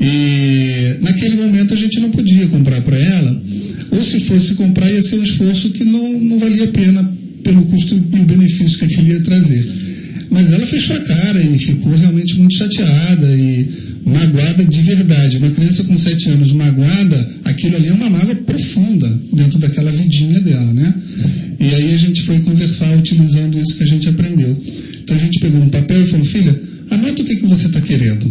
E naquele momento a gente não podia comprar para ela, ou se fosse comprar ia ser um esforço que não, não valia a pena pelo custo e o benefício que aquilo ia trazer. Mas ela fechou a cara e ficou realmente muito chateada e magoada de verdade. Uma criança com sete anos magoada, aquilo ali é uma mágoa profunda dentro daquela vidinha dela, né? E aí a gente foi conversar utilizando isso que a gente aprendeu. Então a gente pegou um papel e falou, filha, anota o que, que você está querendo.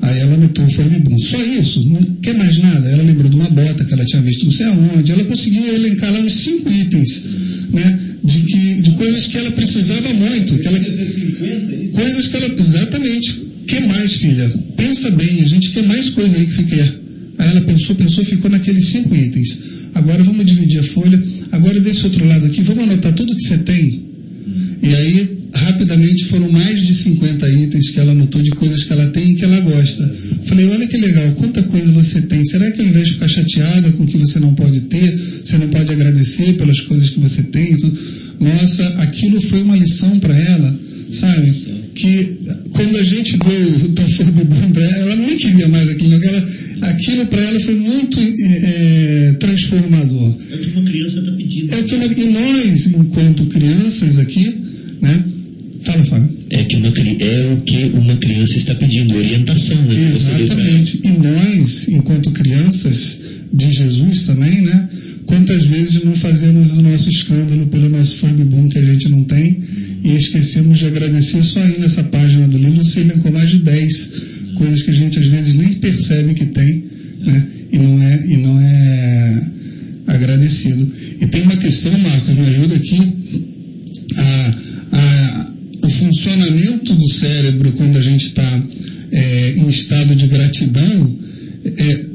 Aí ela anotou o Formibum. Só isso, não quer mais nada. Ela lembrou de uma bota que ela tinha visto não sei aonde. Ela conseguiu elencar lá uns cinco itens, né? De, que, de coisas que ela precisava muito. Que ela, coisas que ela. Exatamente. Que mais, filha? Pensa bem, a gente quer mais coisa aí que você quer. Aí ela pensou, pensou, ficou naqueles cinco itens. Agora vamos dividir a folha. Agora desse outro lado aqui, vamos anotar tudo que você tem. E aí, rapidamente, foram mais de 50 itens que ela anotou de coisas que ela tem e que ela gosta. Falei, olha que legal, quanta coisa você tem. Será que ao invés de ficar chateada com o que você não pode ter, você não pode agradecer pelas coisas que você tem? Nossa, aquilo foi uma lição para ela, sabe? Que quando a gente deu o Bebum para ela, ela nem queria mais aquilo. Ela, aquilo para ela foi muito eh, eh, transformador. É o que uma criança está pedindo. É que uma- e nós, enquanto crianças aqui, né? Fala, Fábio. É, que uma, é o que uma criança está pedindo, orientação, né? Exatamente. E nós, enquanto crianças de Jesus também, né? Quantas vezes não fazemos o nosso escândalo pelo nosso e esquecemos de agradecer só aí nessa página do livro você elencou mais de 10 coisas que a gente às vezes nem percebe que tem, né? E não é, e não é agradecido. E tem uma questão, Marcos, me ajuda aqui. A, a, o funcionamento do cérebro quando a gente está em estado de gratidão é,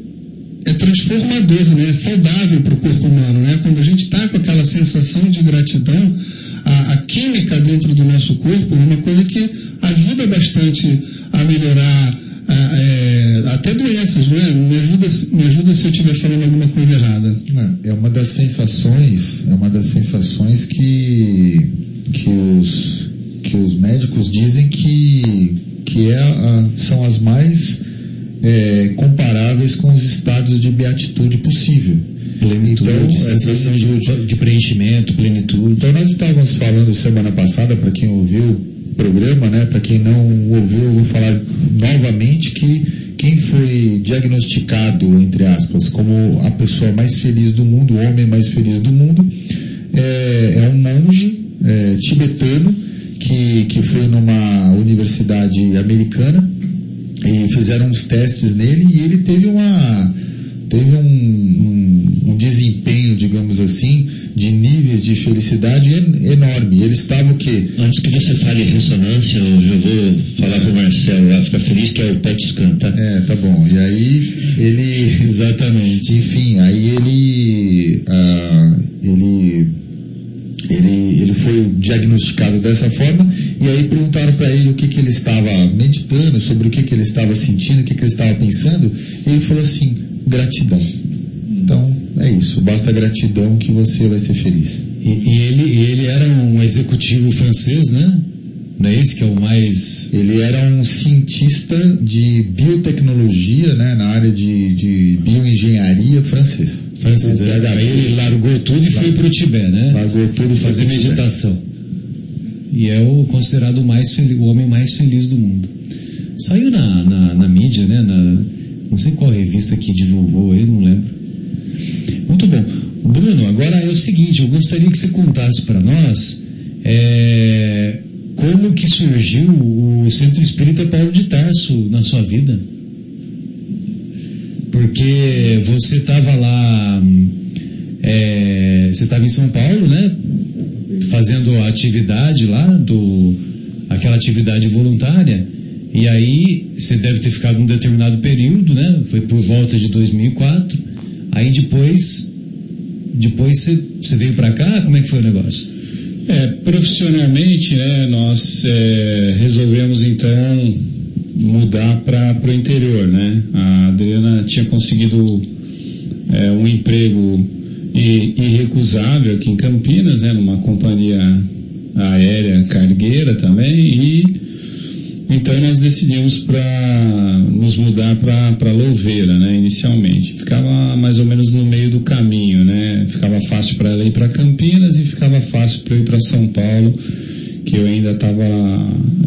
é transformador, né? é saudável para o corpo humano. Né? Quando a gente está com aquela sensação de gratidão, a, a química dentro do nosso corpo é uma coisa que ajuda bastante a melhorar a, é, até doenças, não é? Me ajuda, me ajuda se eu estiver falando alguma coisa errada. É uma das sensações, é uma das sensações que, que, os, que os médicos dizem que, que é a- são as mais é, comparáveis com os estados de beatitude possível. Plenitude, Então, sensação de, de preenchimento, plenitude. Então nós estávamos falando semana passada, para quem ouviu o programa, né? Para quem não ouviu, eu vou falar novamente que quem foi diagnosticado, entre aspas, como a pessoa mais feliz do mundo, o homem mais feliz do mundo, é, é um monge é, tibetano que, que foi numa universidade americana e fizeram uns testes nele e ele teve uma teve um, um, um desempenho, digamos assim, de níveis de felicidade en- enorme. Ele estava o quê? Antes que você fale ressonância, eu já vou falar pro Marcelo lá, ficar feliz, que é o PET scan, tá? É, tá bom. E aí ele. Exatamente. Enfim, aí ele. ah, ele. Ele, ele foi diagnosticado dessa forma e aí perguntaram para ele o que, que ele estava meditando, sobre o que, que ele estava sentindo, o que, que ele estava pensando, e ele falou assim: gratidão. Então é isso, basta gratidão que você vai ser feliz. E, e ele, e ele era um executivo francês, né? Não é esse que é o mais. Ele era um cientista de biotecnologia, né, na área de, de bioengenharia francês. francês. O Aí ele largou tudo e foi para o Tibete, né? Largou tudo e foi fazer meditação. E é o considerado o mais feliz, o homem mais feliz do mundo. Saiu na, na, na mídia, né? Na, não sei qual revista que divulgou ele, não lembro. Muito bom. Bruno, agora é o seguinte, eu gostaria que você contasse para nós é, como que surgiu o Centro Espírita Paulo de Tarso na sua vida. Porque você estava lá, é, você estava em São Paulo, né? Fazendo a atividade lá, do, aquela atividade voluntária. E aí você deve ter ficado um determinado período, né? Foi por volta de 2004. Aí depois, depois você, você veio para cá. Como é que foi o negócio? É, profissionalmente, né, nós é, resolvemos então mudar para o interior, né? A Adriana tinha conseguido é, um emprego irrecusável aqui em Campinas, né, numa companhia aérea cargueira também e então nós decidimos para nos mudar para Louveira, né, inicialmente. Ficava mais ou menos no meio do caminho, né? Ficava fácil para ela ir para Campinas e ficava fácil para eu ir para São Paulo, que eu ainda estava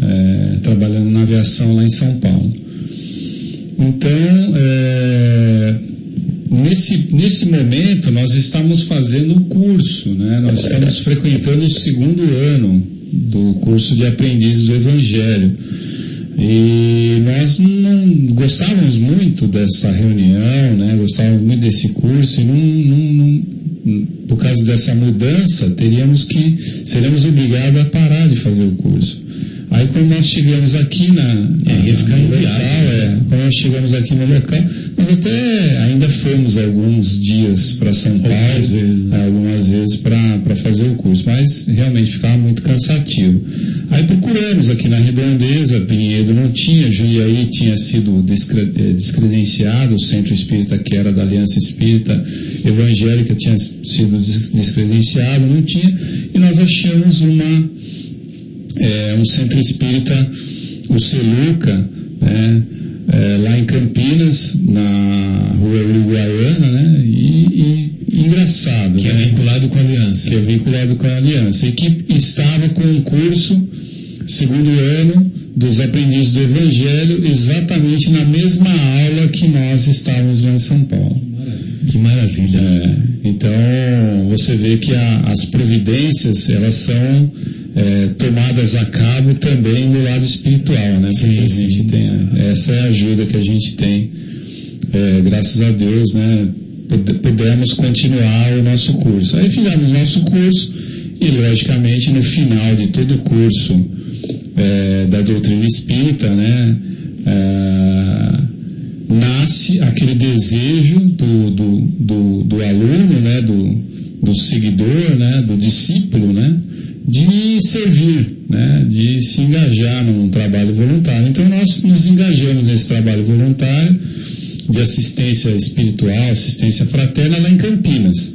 é, trabalhando na aviação lá em São Paulo. Então, é, nesse, nesse momento, nós estamos fazendo o curso, né? nós estamos frequentando o segundo ano do curso de aprendizes do Evangelho. E nós não gostávamos muito dessa reunião, né? gostávamos muito desse curso e não, não, não, por causa dessa mudança teríamos que seríamos obrigados a parar de fazer o curso. Aí quando nós chegamos aqui na, É, ia ficar no local, é, quando nós chegamos aqui no local, nós até ainda fomos alguns dias para São Paulo, Algumas vezes, né? algumas vezes para fazer o curso, mas realmente ficava muito cansativo. Aí procuramos aqui na Redondeza, Pinheiro não tinha, Juiaí tinha sido eh, descredenciado, o Centro Espírita que era da Aliança Espírita Evangélica tinha sido des- descredenciado, não tinha, e nós achamos uma é, um centro espírita, o Celuca, né, é, lá em Campinas, na rua Uruguaiana, né, e, e engraçado, Que é né, vinculado com a aliança. que é vinculado com a aliança, e que estava com um curso, segundo ano, dos aprendizes do Evangelho, exatamente na mesma aula que nós estávamos lá em São Paulo. Que maravilha. É, então você vê que a- as providências elas são é, tomadas a cabo também do lado espiritual, né? Porque a gente tem a- essa é a ajuda que a gente tem, é, graças a Deus, né? Pude- Pudemos continuar o nosso curso. Aí fizemos o nosso curso e logicamente no final de todo o curso é, da doutrina espírita, né? é, nasce aquele desejo do, do, do, do aluno, né, do, do seguidor, né, do discípulo, né, de servir, né, de se engajar num trabalho voluntário. Então nós nos engajamos nesse trabalho voluntário de assistência espiritual, assistência fraterna lá em Campinas.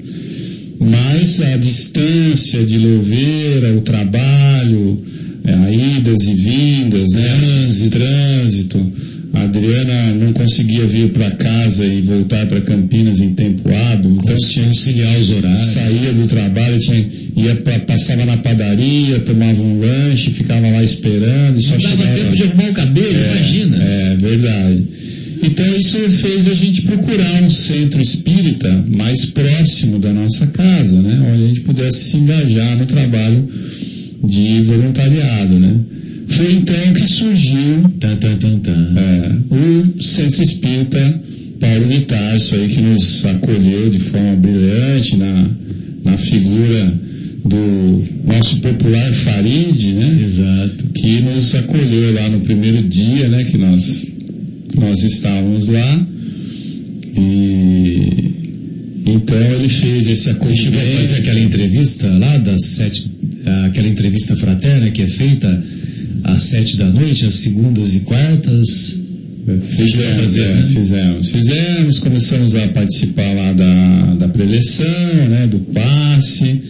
Mas a distância de Louveira, o trabalho, é, a idas e vindas, né, trânsito, trânsito. A Adriana não conseguia vir para casa e voltar para Campinas em tempo hábil, então tinha que Conciliar os horários. saía do trabalho, tinha, ia pra, passava na padaria, tomava um lanche, ficava lá esperando, só Não dava chegava- tempo de arrumar o cabelo, imagina. é, verdade. Então isso fez a gente procurar um centro espírita mais próximo da nossa casa, né? Onde a gente pudesse se engajar no trabalho de voluntariado, né? Foi então que surgiu tan, tan, tan. é, o Centro Espírita Paulo de Tarso aí que nos acolheu de forma brilhante na, na figura do nosso popular Farid, né? Exato. que nos acolheu lá no primeiro dia, né, que nós nós estávamos lá e então ele fez esse Você chegou a fazer acolhimento. aquela entrevista lá das sete, aquela entrevista fraterna que é feita às sete da noite, às segundas e quartas. Você chegou a Fizemos, fazer, é, né? fizemos, fizemos, começamos a participar lá da, da preleção, né, do passe,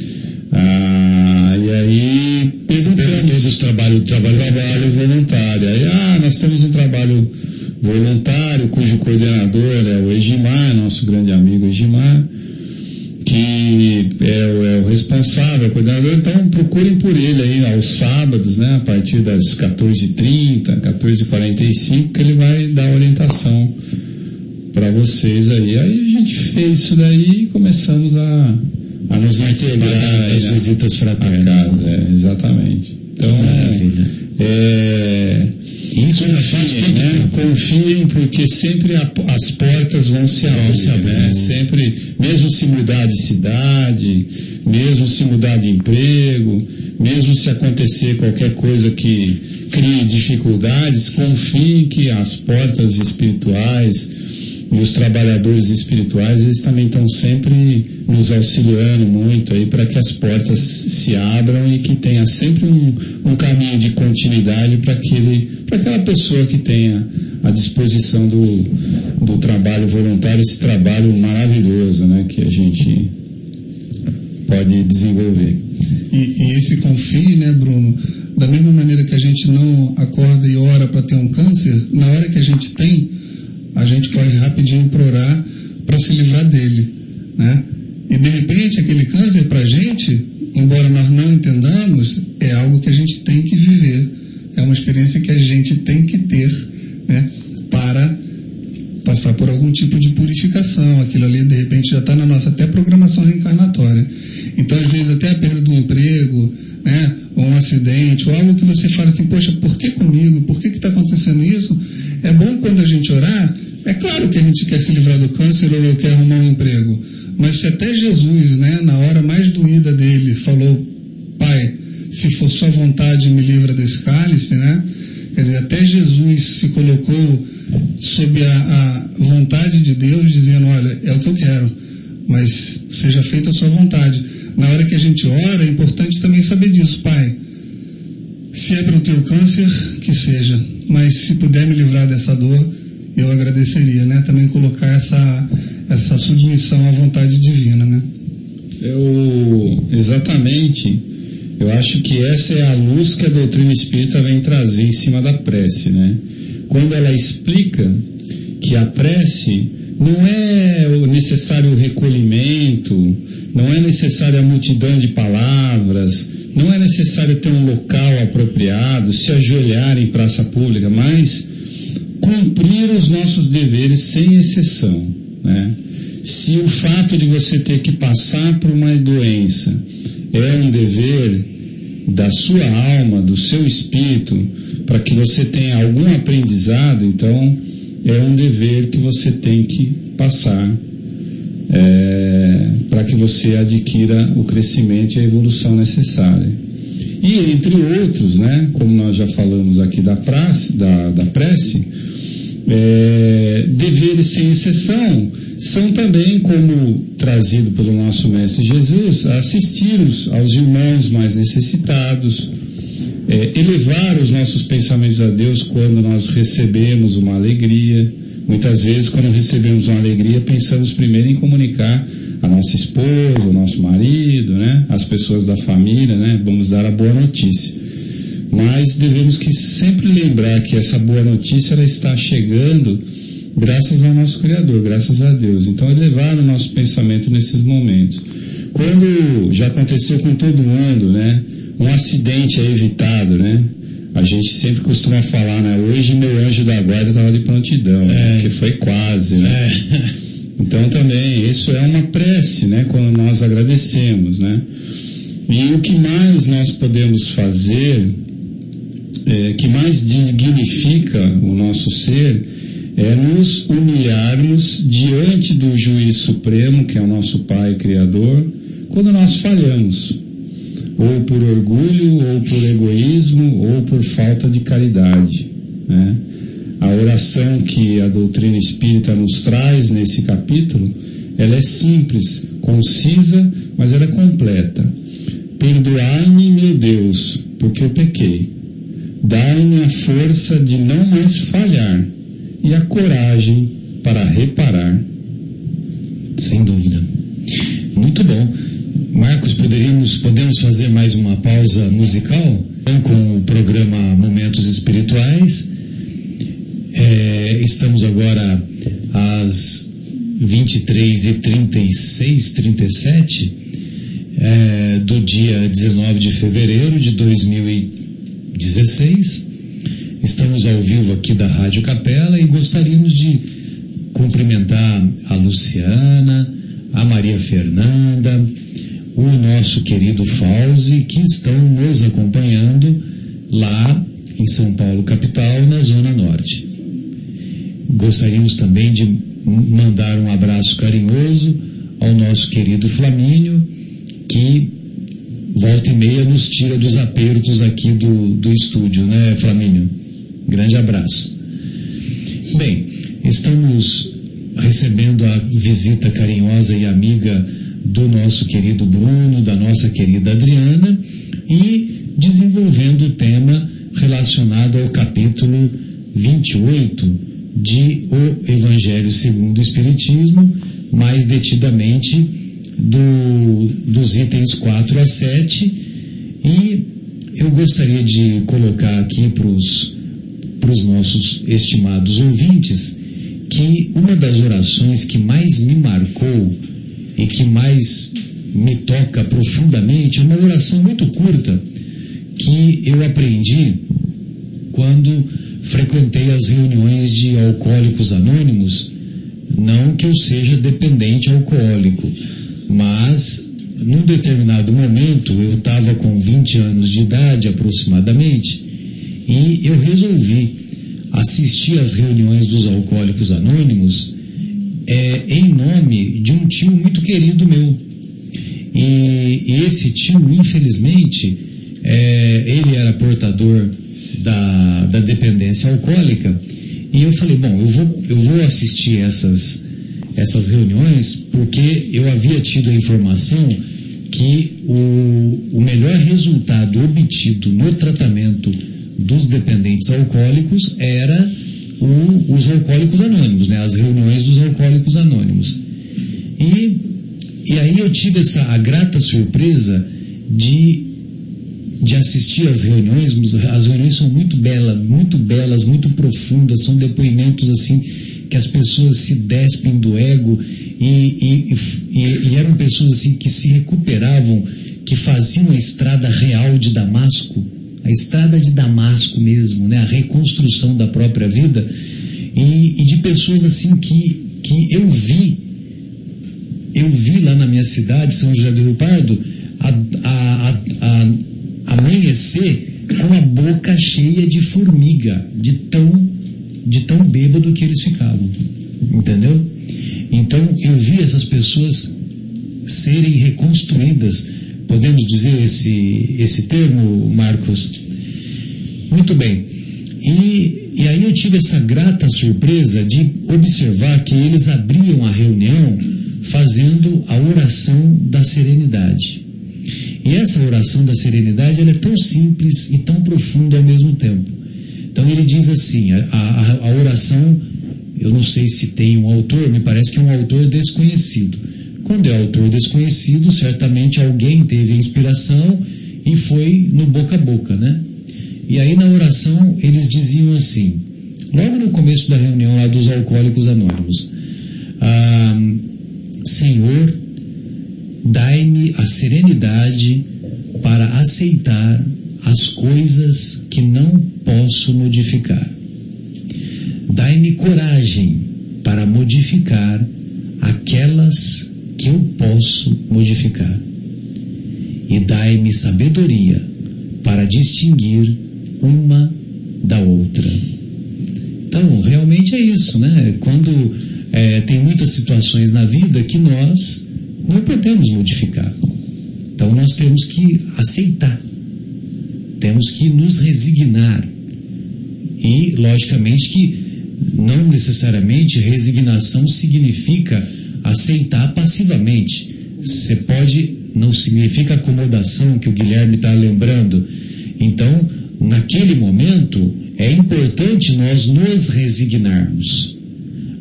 ah, e aí perguntamos dos trabalhos, trabalho, trabalho voluntário. Aí, ah, nós temos um trabalho voluntário cujo coordenador é o Egimar, nosso grande amigo Egimar, que é, o- é o responsável, é o coordenador, então procurem por ele aí aos sábados, né, a partir das 14h30, 14h45, que ele vai dar orientação para vocês aí. Aí a gente fez isso daí e começamos a, a nos integrar nessa- visitas a fraternas. casa, é, exatamente. Então, Maravilha. é, Isso confiem, né? Confiem, porque sempre a- as portas vão se abrir, se abrir. né? Sempre, mesmo se mudar de cidade, mesmo se mudar de emprego, mesmo se acontecer qualquer coisa que crie dificuldades, confiem que as portas espirituais e os trabalhadores espirituais, eles também estão sempre nos auxiliando muito aí para que as portas se abram e que tenha sempre um, um caminho de continuidade para aquela pessoa que tenha a disposição do, do trabalho voluntário, esse trabalho maravilhoso né, que a gente pode desenvolver. E, e esse confie, né, Bruno? Da mesma maneira que a gente não acorda e ora para ter um câncer, na hora que a gente tem, a gente corre rapidinho para orar para se livrar dele, né? E de repente aquele câncer para a gente, embora nós não entendamos, é algo que a gente tem que viver, é uma experiência que a gente tem que ter, né? Para passar por algum tipo de purificação. Aquilo ali, de repente, já está na nossa até programação reencarnatória. Então, às vezes, até a perda do emprego, né, ou um acidente, ou algo que você fala assim, poxa, por que comigo? Por que está acontecendo isso? É bom quando a gente orar, é claro que a gente quer se livrar do câncer ou quer arrumar um emprego, mas se até Jesus, né, na hora mais doída dele, falou, Pai, se for sua vontade, me livra desse cálice, né? Quer dizer, até Jesus se colocou sob a, a vontade de Deus, dizendo, olha, é o que eu quero, mas seja feita a sua vontade. Na hora que a gente ora, é importante também saber disso, Pai. Se é para o teu câncer, que seja, mas se puder me livrar dessa dor, eu agradeceria, né? Também colocar essa, essa submissão à vontade divina, né? Eu, exatamente, eu acho que essa é a luz que a doutrina espírita vem trazer em cima da prece, né? Quando ela explica que a prece não é o necessário recolhimento, não é necessária a multidão de palavras, não é necessário ter um local apropriado, se ajoelhar em praça pública, mas cumprir os nossos deveres sem exceção. Né? Se o fato de você ter que passar por uma doença é um dever da sua alma, do seu espírito, para que você tenha algum aprendizado, então é um dever que você tem que passar é, para que você adquira o crescimento e a evolução necessária. E entre outros, né, como nós já falamos aqui da, prace, da, da prece, é, deveres sem exceção são também, como trazido pelo nosso Mestre Jesus, assistir aos irmãos mais necessitados, é, elevar os nossos pensamentos a Deus quando nós recebemos uma alegria. Muitas vezes, quando recebemos uma alegria, pensamos primeiro em comunicar a nossa esposa, o nosso marido, né, as pessoas da família, né, vamos dar a boa notícia. Mas devemos que sempre lembrar que essa boa notícia ela está chegando graças ao nosso Criador, graças a Deus. Então, elevar o nosso pensamento nesses momentos. Quando já aconteceu com todo mundo, né? Um acidente é evitado, né? A gente sempre costuma falar, né? Hoje meu anjo da guarda estava de prontidão, né? É. porque foi quase, né? É. Então também isso é uma prece, né? Quando nós agradecemos, né? E o que mais nós podemos fazer, é, que mais dignifica o nosso ser, é nos humilharmos diante do juiz supremo, que é o nosso Pai Criador, quando nós falhamos, ou por orgulho, ou por egoísmo, ou por falta de caridade. Né? A oração que a doutrina espírita nos traz nesse capítulo, ela é simples, concisa, mas ela é completa. Perdoai-me, meu Deus, porque eu pequei. Dai-me a força de não mais falhar e a coragem para reparar. Sem dúvida. Muito bom. Marcos, poderíamos, podemos fazer mais uma pausa musical com o programa Momentos Espirituais. É, estamos agora às 23h36, 37 é, do dia 19 de fevereiro de 2016. Estamos ao vivo aqui da Rádio Capela e gostaríamos de cumprimentar a Luciana, a Maria Fernanda, o nosso querido Fauzi, que estão nos acompanhando lá em São Paulo, capital, na Zona Norte. Gostaríamos também de mandar um abraço carinhoso ao nosso querido Flamínio, que volta e meia nos tira dos apertos aqui do, do estúdio, né, Flamínio? Grande abraço. Bem, estamos recebendo a visita carinhosa e amiga do nosso querido Bruno, da nossa querida Adriana e desenvolvendo o tema relacionado ao capítulo 28 de O Evangelho segundo o Espiritismo, mais detidamente do, dos itens 4 a 7. E eu gostaria de colocar aqui para os nossos estimados ouvintes que uma das orações que mais me marcou e que mais me toca profundamente é uma oração muito curta que eu aprendi quando frequentei as reuniões de alcoólicos anônimos. Não que eu seja dependente alcoólico, mas num determinado momento, eu estava com 20 anos de idade aproximadamente, e eu resolvi assistir às reuniões dos Alcoólicos Anônimos é, em nome de um tio muito querido meu. E, e esse tio, infelizmente, é, ele era portador da, da dependência alcoólica. E eu falei, bom, eu vou, eu vou assistir essas, essas reuniões porque eu havia tido a informação que o, o melhor resultado obtido no tratamento dos dependentes alcoólicos era o, os alcoólicos anônimos, né, as reuniões dos alcoólicos anônimos. E, e aí eu tive essa a grata surpresa de, de assistir às reuniões. As reuniões são muito belas, muito belas, muito profundas, são depoimentos assim que as pessoas se despem do ego e, e, e, e eram pessoas assim que se recuperavam, que faziam a estrada real de Damasco a estrada de Damasco mesmo, né? a reconstrução da própria vida, e, e, de pessoas assim que, que eu vi, eu vi lá na minha cidade, São José do Rio Pardo, a, a, a, amanhecer com a boca cheia de formiga, de tão, de tão bêbado que eles ficavam. Entendeu? Então eu vi essas pessoas serem reconstruídas Podemos dizer esse, esse termo, Marcos? Muito bem. E, e aí eu tive essa grata surpresa de observar que eles abriam a reunião fazendo a oração da serenidade. E essa oração da serenidade ela é tão simples e tão profunda ao mesmo tempo. Então ele diz assim: a, a, a oração, eu não sei se tem um autor, me parece que é um autor desconhecido quando é autor desconhecido, certamente alguém teve a inspiração e foi no boca a boca, né? E aí na oração eles diziam assim, logo no começo da reunião lá dos alcoólicos anônimos, ah, Senhor, dai-me a serenidade para aceitar as coisas que não posso modificar. Dai-me coragem para modificar aquelas que eu posso modificar. E dai-me sabedoria para distinguir uma da outra. Então, realmente é isso, né? Quando é, tem muitas situações na vida que nós não podemos modificar. Então, nós temos que aceitar, temos que nos resignar. E, logicamente, que não necessariamente resignação significa aceitar passivamente. Você pode, não significa acomodação que o Guilherme está lembrando. Então, naquele momento, é importante nós nos resignarmos.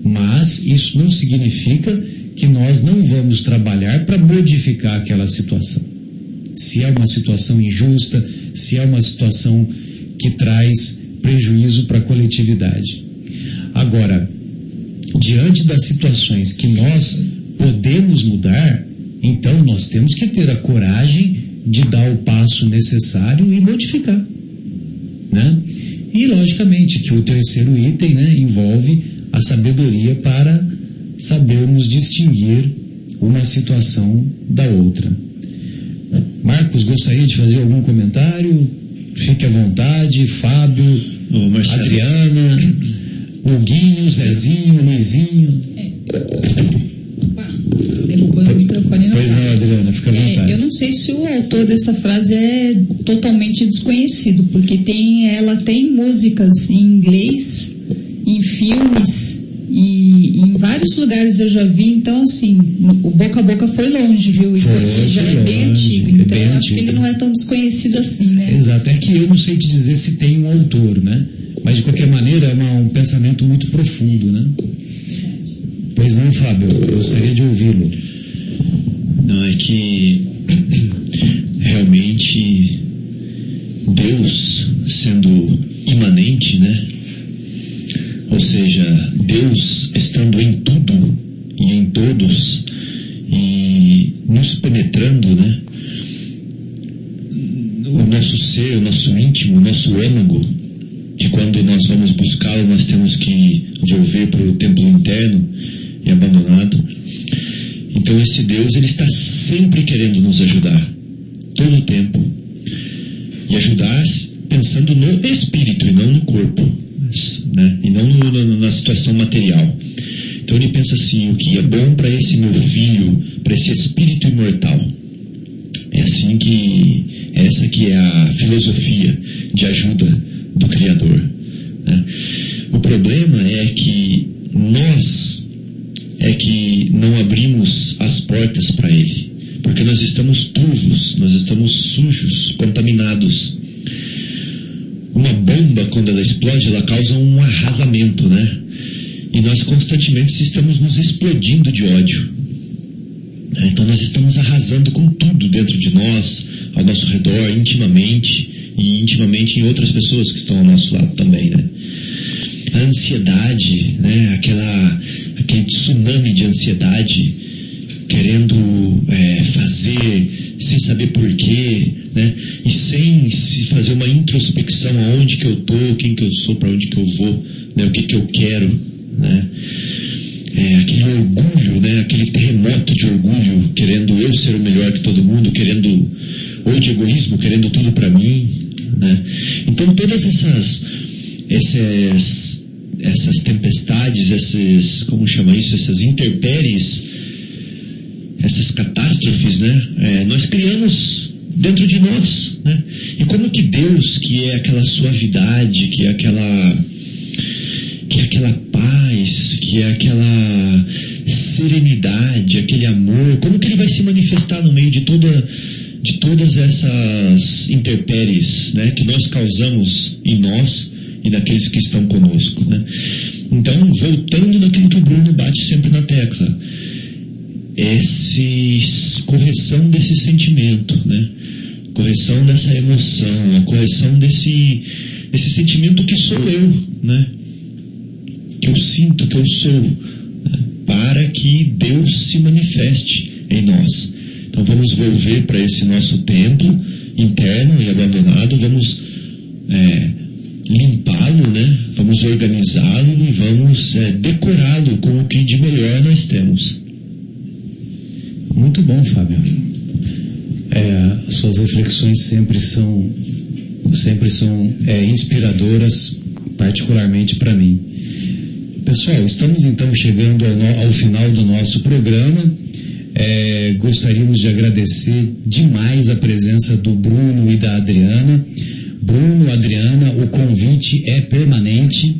Mas isso não significa que nós não vamos trabalhar para modificar aquela situação. Se é uma situação injusta, se é uma situação que traz prejuízo para a coletividade. Agora, diante das situações que nós podemos mudar, então nós temos que ter a coragem de dar o passo necessário e modificar. Né? E, logicamente, que o terceiro item né, envolve a sabedoria para sabermos distinguir uma situação da outra. Marcos, gostaria de fazer algum comentário? Fique à vontade. Fábio, Adriana. O Guinho, Zezinho, Luizinho. É. Opa, derrubando o microfone. Pois não, Adriana, fica à É, vontade. eu não sei se o autor dessa frase é totalmente desconhecido, porque tem, ela tem músicas em inglês, em filmes e em vários lugares eu já vi. Então, assim, o boca a boca foi longe, viu? E Foi, já foi é bem longe, antigo. é Então, bem eu acho que antigo. ele não é tão desconhecido assim, né? Exato, é que eu não sei te dizer se tem um autor, né? Mas de qualquer maneira é uma- um pensamento muito profundo, né? Pois não, Fábio, eu gostaria de ouvi-lo. Não, é que realmente Deus sendo imanente, né? Ou seja, Deus estando em tudo e em todos e nos penetrando, né? O nosso ser, o nosso íntimo, o nosso âmago, que quando nós vamos buscá-lo nós temos que volver para o templo interno Então esse Deus ele está sempre querendo nos ajudar, todo o tempo, e ajudar pensando no espírito e não no corpo, né? e não no, na situação material. Então ele pensa assim: o que é bom para esse meu filho, para esse espírito imortal? É assim que essa que é a filosofia de ajuda do Criador. Né? O problema é que nós é que não abrimos as portas para Ele, porque nós estamos turvos, nós estamos sujos, contaminados. Uma bomba, quando ela explode, ela causa um arrasamento, né? E nós constantemente estamos nos explodindo de ódio. Então nós estamos arrasando com tudo dentro de nós, ao nosso redor, intimamente, e intimamente em outras pessoas que estão ao nosso lado também, né? A ansiedade, né? Aquela, aquele tsunami de ansiedade, querendo é, fazer sem saber porquê, né? E sem se fazer uma introspecção aonde que eu tô, quem que eu sou, para onde que eu vou, né? O que que eu quero, né? É, aquele orgulho, né? Aquele terremoto de orgulho, querendo eu ser o melhor que todo mundo, querendo ou de egoísmo, querendo tudo para mim, né? Então todas essas essas essas tempestades, esses como chama isso, essas intempéries, essas catástrofes, né? É, nós criamos dentro de nós, né? E como que Deus, que é aquela suavidade, que é aquela que é aquela paz, que é aquela serenidade, aquele amor, como que ele vai se manifestar no meio de toda de todas essas intempéries, né, que nós causamos em nós e naqueles que estão conosco, né? Então, voltando naquilo que o Bruno bate sempre na tecla, esse correção desse sentimento, né? Correção dessa emoção, a correção desse desse sentimento que sou eu, né? Que eu sinto que eu sou, né? para que Deus se manifeste em nós. Então vamos volver para esse nosso templo interno e abandonado, vamos é, limpá-lo, né? Vamos organizá-lo e vamos é, decorá-lo com o que de melhor nós temos. Muito bom, Fábio. É, suas reflexões sempre são sempre são é, inspiradoras, particularmente para mim. Pessoal, estamos então chegando ao, ao final do nosso programa. É, gostaríamos de agradecer demais a presença do Bruno e da Adriana. Bruno, Adriana, o convite é permanente.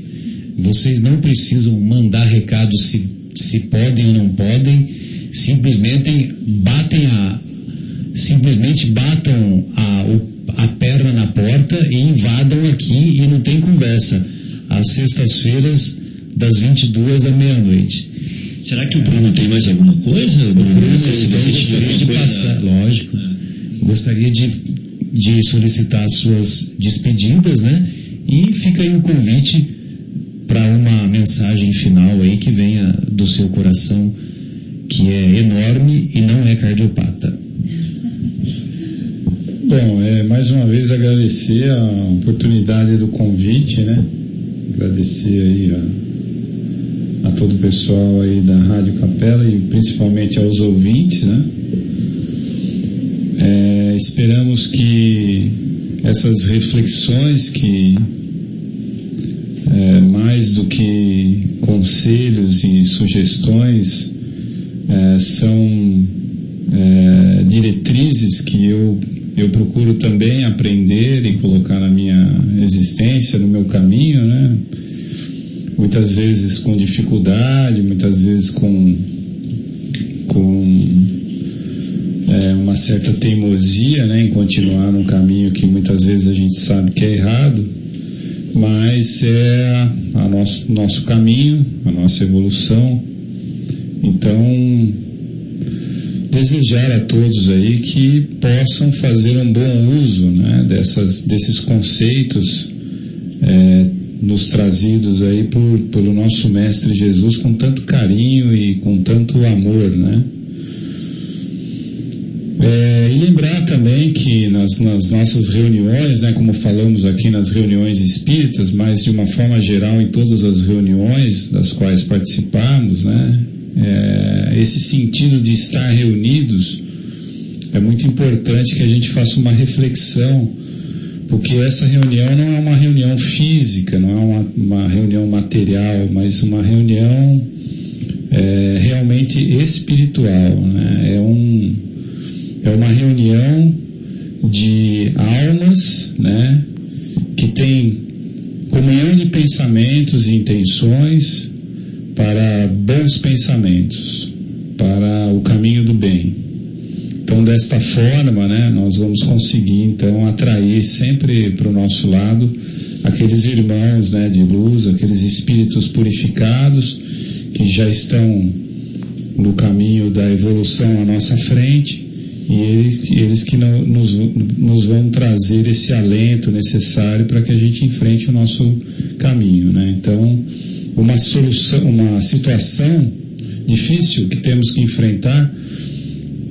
Vocês não precisam mandar recado se, se podem ou não podem. Simplesmente batem a, simplesmente batam a, a perna na porta e invadam aqui e não tem conversa. Às sextas-feiras, das 22 da meia-noite. Será que o Bruno tem mais alguma coisa? Bruno, Bruno se então você gostaria de coisa... passar, lógico. Gostaria de, de solicitar as suas despedidas, né? E fica aí o convite para uma mensagem final aí que venha do seu coração, que é enorme e não é cardiopata. Bom, é, mais uma vez agradecer a oportunidade do convite, né? Agradecer aí a, a todo o pessoal aí da Rádio Capela e principalmente aos ouvintes, né? É, esperamos que essas reflexões que é, mais do que conselhos e sugestões é, são é, diretrizes que eu eu procuro também aprender e colocar na minha existência, no meu caminho, né? Muitas vezes com dificuldade, muitas vezes com, com é, uma certa teimosia né, em continuar num caminho que muitas vezes a gente sabe que é errado, mas é a nosso, nosso caminho, a nossa evolução. Então, desejar a todos aí que possam fazer um bom uso né, dessas, desses conceitos é, nos trazidos aí por, pelo nosso Mestre Jesus com tanto carinho e com tanto amor, né? É, e lembrar também que nas, nas, nossas reuniões, né, como falamos aqui nas reuniões espíritas, mas de uma forma geral em todas as reuniões das quais participamos, né, é, esse sentido de estar reunidos, é muito importante que a gente faça uma reflexão, porque essa reunião não é uma reunião física, não é uma, uma reunião material, mas uma reunião é, realmente espiritual. Né? É, um, é uma reunião de almas né? que tem comunhão de pensamentos e intenções para bons pensamentos, para o caminho do bem. Então, desta forma, né, nós vamos conseguir então atrair sempre para o nosso lado aqueles irmãos né, de luz, aqueles espíritos purificados que já estão no caminho da evolução à nossa frente e eles, eles que nos, nos vão trazer esse alento necessário para que a gente enfrente o nosso caminho. Né? Então, uma solução, uma situação difícil que temos que enfrentar,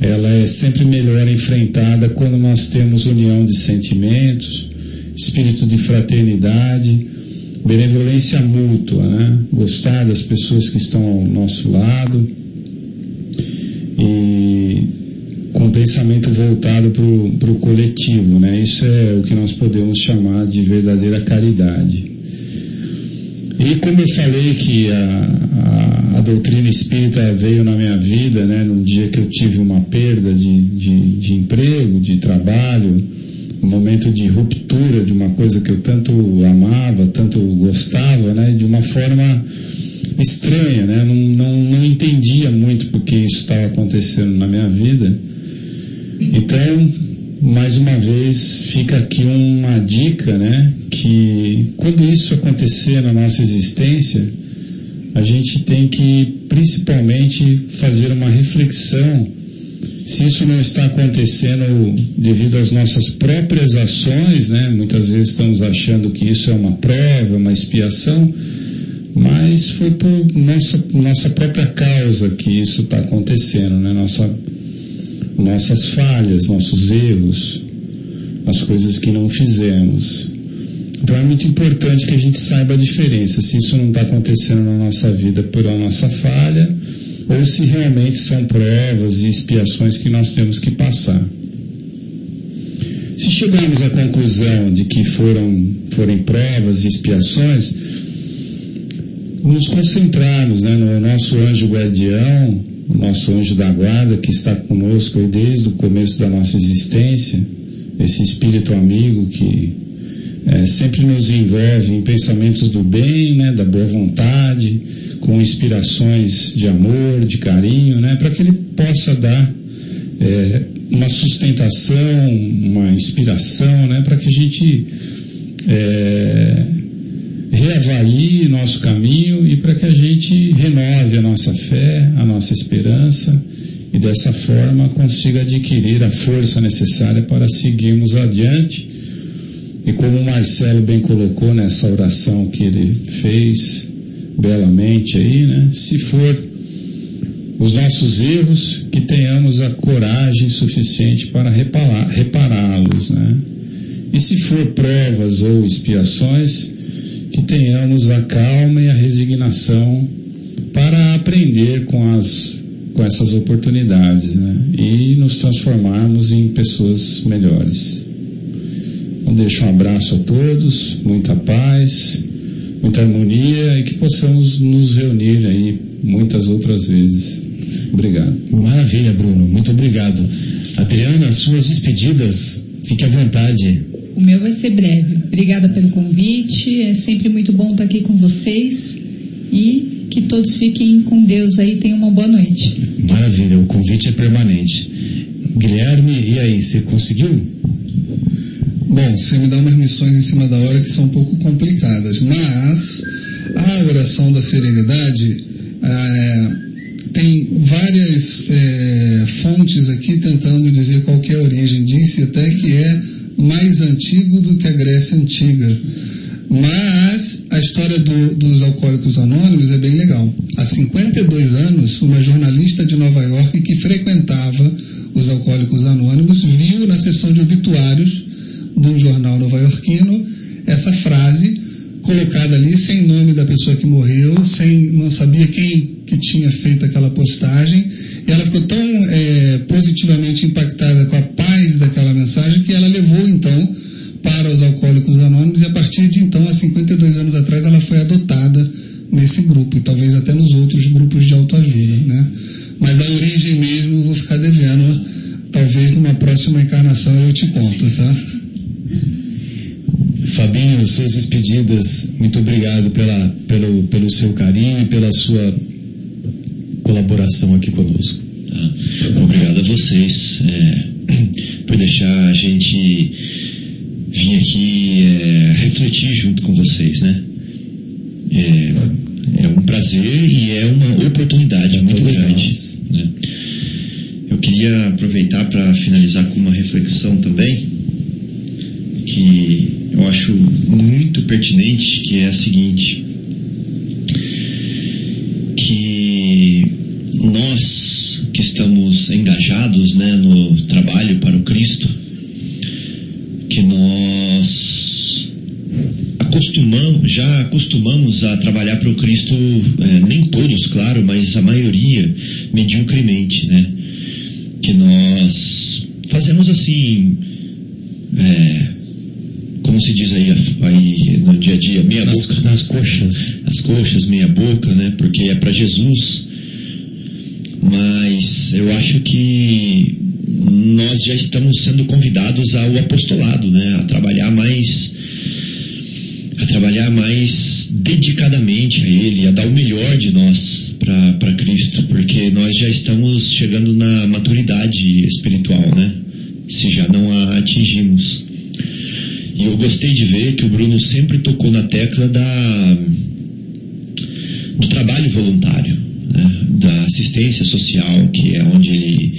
ela é sempre melhor enfrentada quando nós temos união de sentimentos, espírito de fraternidade, benevolência mútua, né? Gostar das pessoas que estão ao nosso lado e com pensamento voltado para o coletivo, né? Isso é o que nós podemos chamar de verdadeira caridade. E como eu falei que a, doutrina espírita veio na minha vida, né, no dia que eu tive uma perda de, de, de emprego, de trabalho, um momento de ruptura de uma coisa que eu tanto amava, tanto gostava, né, de uma forma estranha, né, não, não, não entendia muito porque isso estava acontecendo na minha vida. Então, mais uma vez, fica aqui uma dica, né? Que quando isso acontecer na nossa existência, a gente tem que principalmente fazer uma reflexão se isso não está acontecendo devido às nossas próprias ações, né? Muitas vezes estamos achando que isso é uma prova, uma expiação, mas foi por nossa, nossa própria causa que isso está acontecendo, né? Nossa nossas falhas, nossos erros, as coisas que não fizemos. Então é muito importante que a gente saiba a diferença, se isso não está acontecendo na nossa vida por a nossa falha, ou se realmente são provas e expiações que nós temos que passar. Se chegarmos à conclusão de que foram, forem provas e expiações, nos concentrarmos né, no nosso anjo guardião, o nosso anjo da guarda que está conosco desde o começo da nossa existência, esse espírito amigo que é, sempre nos envolve em pensamentos do bem, né, da boa vontade, com inspirações de amor, de carinho, né, para que ele possa dar é, uma sustentação, uma inspiração, né, para que a gente é, reavalie nosso caminho e para que a gente renove a nossa fé, a nossa esperança e dessa forma consiga adquirir a força necessária para seguirmos adiante. E como o Marcelo bem colocou nessa oração que ele fez belamente aí, né? Se for os nossos erros, que tenhamos a coragem suficiente para repará-los, né? E se for provas ou expiações, que tenhamos a calma e a resignação para aprender com, as, com essas oportunidades né? e nos transformarmos em pessoas melhores. Então, deixo um abraço a todos, muita paz, muita harmonia e que possamos nos reunir aí muitas outras vezes. Obrigado. Maravilha, Bruno. Muito obrigado. Adriana, suas despedidas, fique à vontade. O meu vai ser breve. Obrigada pelo convite. É sempre muito bom estar aqui com vocês. E que todos fiquem com Deus aí. Tenham uma boa noite. Maravilha. O convite é permanente. Guilherme, e aí? Você conseguiu? Bom, você me dá umas missões em cima da hora que são um pouco complicadas. Mas a oração da serenidade. É, tem várias é, fontes aqui tentando dizer qual é a origem. Disse até que é mais antigo do que a Grécia Antiga. Mas a história do, dos Alcoólicos Anônimos é bem legal. Há 52 anos, uma jornalista de Nova York que frequentava os Alcoólicos Anônimos viu na seção de obituários de um jornal nova-iorquino essa frase colocada ali sem nome da pessoa que morreu, sem não sabia quem que tinha feito aquela postagem. E ela ficou tão é, positivamente impactada com a paz daquela mensagem que ela levou então para os Alcoólicos Anônimos e a partir de então, há 52 anos atrás, ela foi adotada nesse grupo e talvez até nos outros grupos de autoajuda, né? Mas a origem mesmo vou ficar devendo, talvez numa próxima encarnação eu te conto, tá? Fabinho, suas despedidas, muito obrigado pela, pelo, pelo seu carinho e pela sua colaboração aqui conosco. Ah, obrigado a vocês é, por deixar a gente vir aqui é, refletir junto com vocês, né? É, é um prazer e é uma oportunidade muito grande. Né? Eu queria aproveitar para finalizar com uma reflexão também, que eu acho muito pertinente, que é a seguinte, que nós que estamos engajados né, no trabalho para o Cristo, que nós acostumamos, já acostumamos a trabalhar para o Cristo, é, nem todos, claro, mas a maioria mediocremente, né? Que nós fazemos assim, é, como se diz aí, aí no dia a dia, meia Nas, boca, nas coxas. as coxas, meia boca, né? Porque é para Jesus. Mas eu acho que nós já estamos sendo convidados ao apostolado, né? A trabalhar mais a trabalhar mais dedicadamente a Ele, a dar o melhor de nós para Cristo, porque nós já estamos chegando na maturidade espiritual, né? Se já não a atingimos. E eu gostei de ver que o Bruno sempre tocou na tecla da, do trabalho voluntário, né? da assistência social, que é onde ele,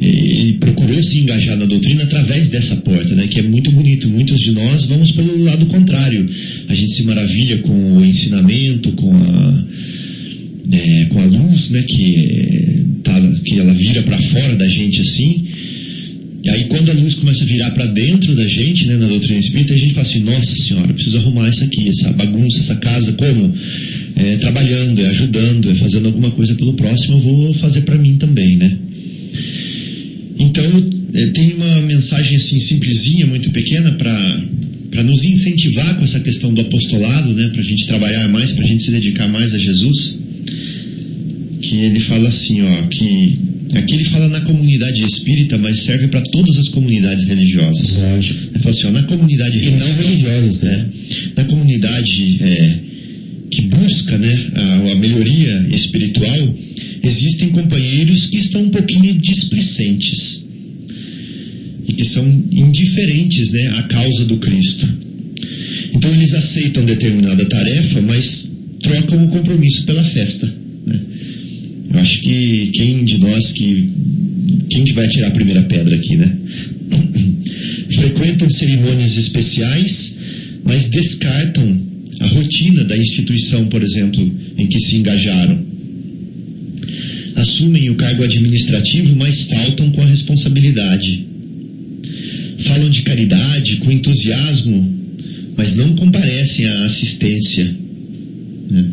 ele procurou se engajar na doutrina através dessa porta, né? que é muito bonito. Muitos de nós vamos pelo lado contrário. A gente se maravilha com o ensinamento, com a, é, com a luz, né? que, é, tá, que ela vira para fora da gente assim. E aí quando a luz começa a virar para dentro da gente, né, na doutrina espírita, a gente fala assim, nossa senhora, preciso arrumar isso aqui, essa bagunça, essa casa, como? É, trabalhando, é ajudando, é fazendo alguma coisa pelo próximo, eu vou fazer para mim também, né? Então, é, tem uma mensagem assim simplesinha, muito pequena, para nos incentivar com essa questão do apostolado, né, para a gente trabalhar mais, para a gente se dedicar mais a Jesus. Que ele fala assim, ó, que aqui ele fala na comunidade espírita, mas serve para todas as comunidades religiosas. Lógico. Ele fala assim, ó, na comunidade E não religiosas, né? né? Na comunidade é, que busca né, a, a melhoria espiritual, existem companheiros que estão um pouquinho displicentes e que são indiferentes né, à causa do Cristo. Então eles aceitam determinada tarefa, mas trocam o compromisso pela festa. Eu acho que quem de nós que. Quem que vai tirar a primeira pedra aqui, né? Frequentam cerimônias especiais, mas descartam a rotina da instituição, por exemplo, em que se engajaram. Assumem o cargo administrativo, mas faltam com a responsabilidade. Falam de caridade com entusiasmo, mas não comparecem à assistência. Né?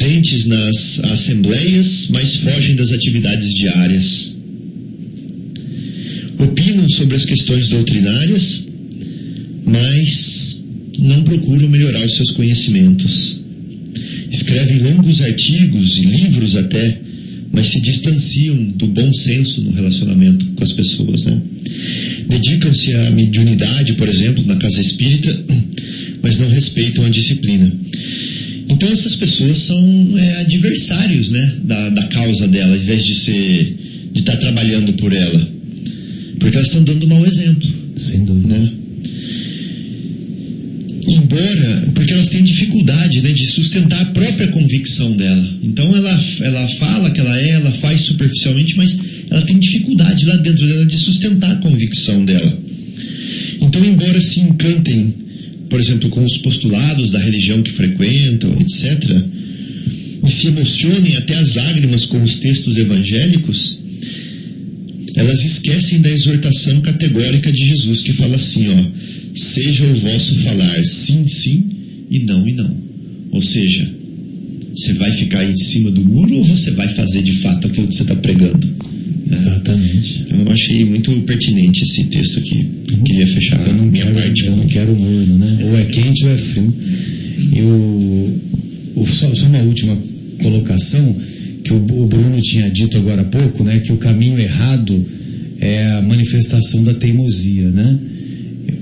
Presentes nas assembleias, mas fogem das atividades diárias. Opinam sobre as questões doutrinárias, mas não procuram melhorar os seus conhecimentos. Escrevem longos artigos e livros até, mas se distanciam do bom senso no relacionamento com as pessoas. Né? Dedicam-se à mediunidade, por exemplo, na casa espírita, mas não respeitam a disciplina. Então essas pessoas são é, adversários né, da, da causa dela, ao invés de ser de estar trabalhando por ela. Porque elas estão dando mau exemplo. Sem dúvida. Né? Embora, porque elas têm dificuldade né, de sustentar a própria convicção dela. Então ela, ela fala que ela é, ela faz superficialmente, mas ela tem dificuldade lá dentro dela de sustentar a convicção dela. Então, embora se encantem, por exemplo, com os postulados da religião que frequentam, etc., e se emocionem até as lágrimas com os textos evangélicos, elas esquecem da exortação categórica de Jesus que fala assim, ó, seja o vosso falar sim, sim e não e não. Ou seja, Você vai ficar em cima do muro ou você vai fazer de fato aquilo que você está pregando? Exatamente. Eu achei muito pertinente esse texto aqui. Eu queria fechar Eu não, minha quero, parte. eu não quero morno, né? Ou é quente ou é frio. E o, o- só, só uma última colocação que o, o Bruno tinha dito agora há pouco, né? Que o caminho errado é a manifestação da teimosia, né?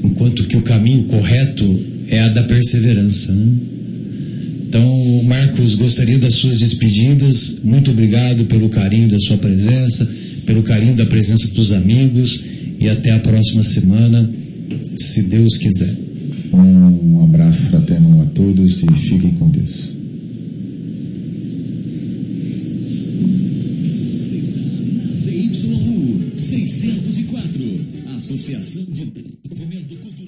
Enquanto que o caminho correto é a da perseverança, né? Então, Marcos, gostaria das suas despedidas. Muito obrigado pelo carinho da sua presença, pelo carinho da presença dos amigos e até a próxima semana, se Deus quiser. Um abraço fraterno a todos e fiquem com Deus. ZYU 604, Associação de Desenvolvimento Cultural.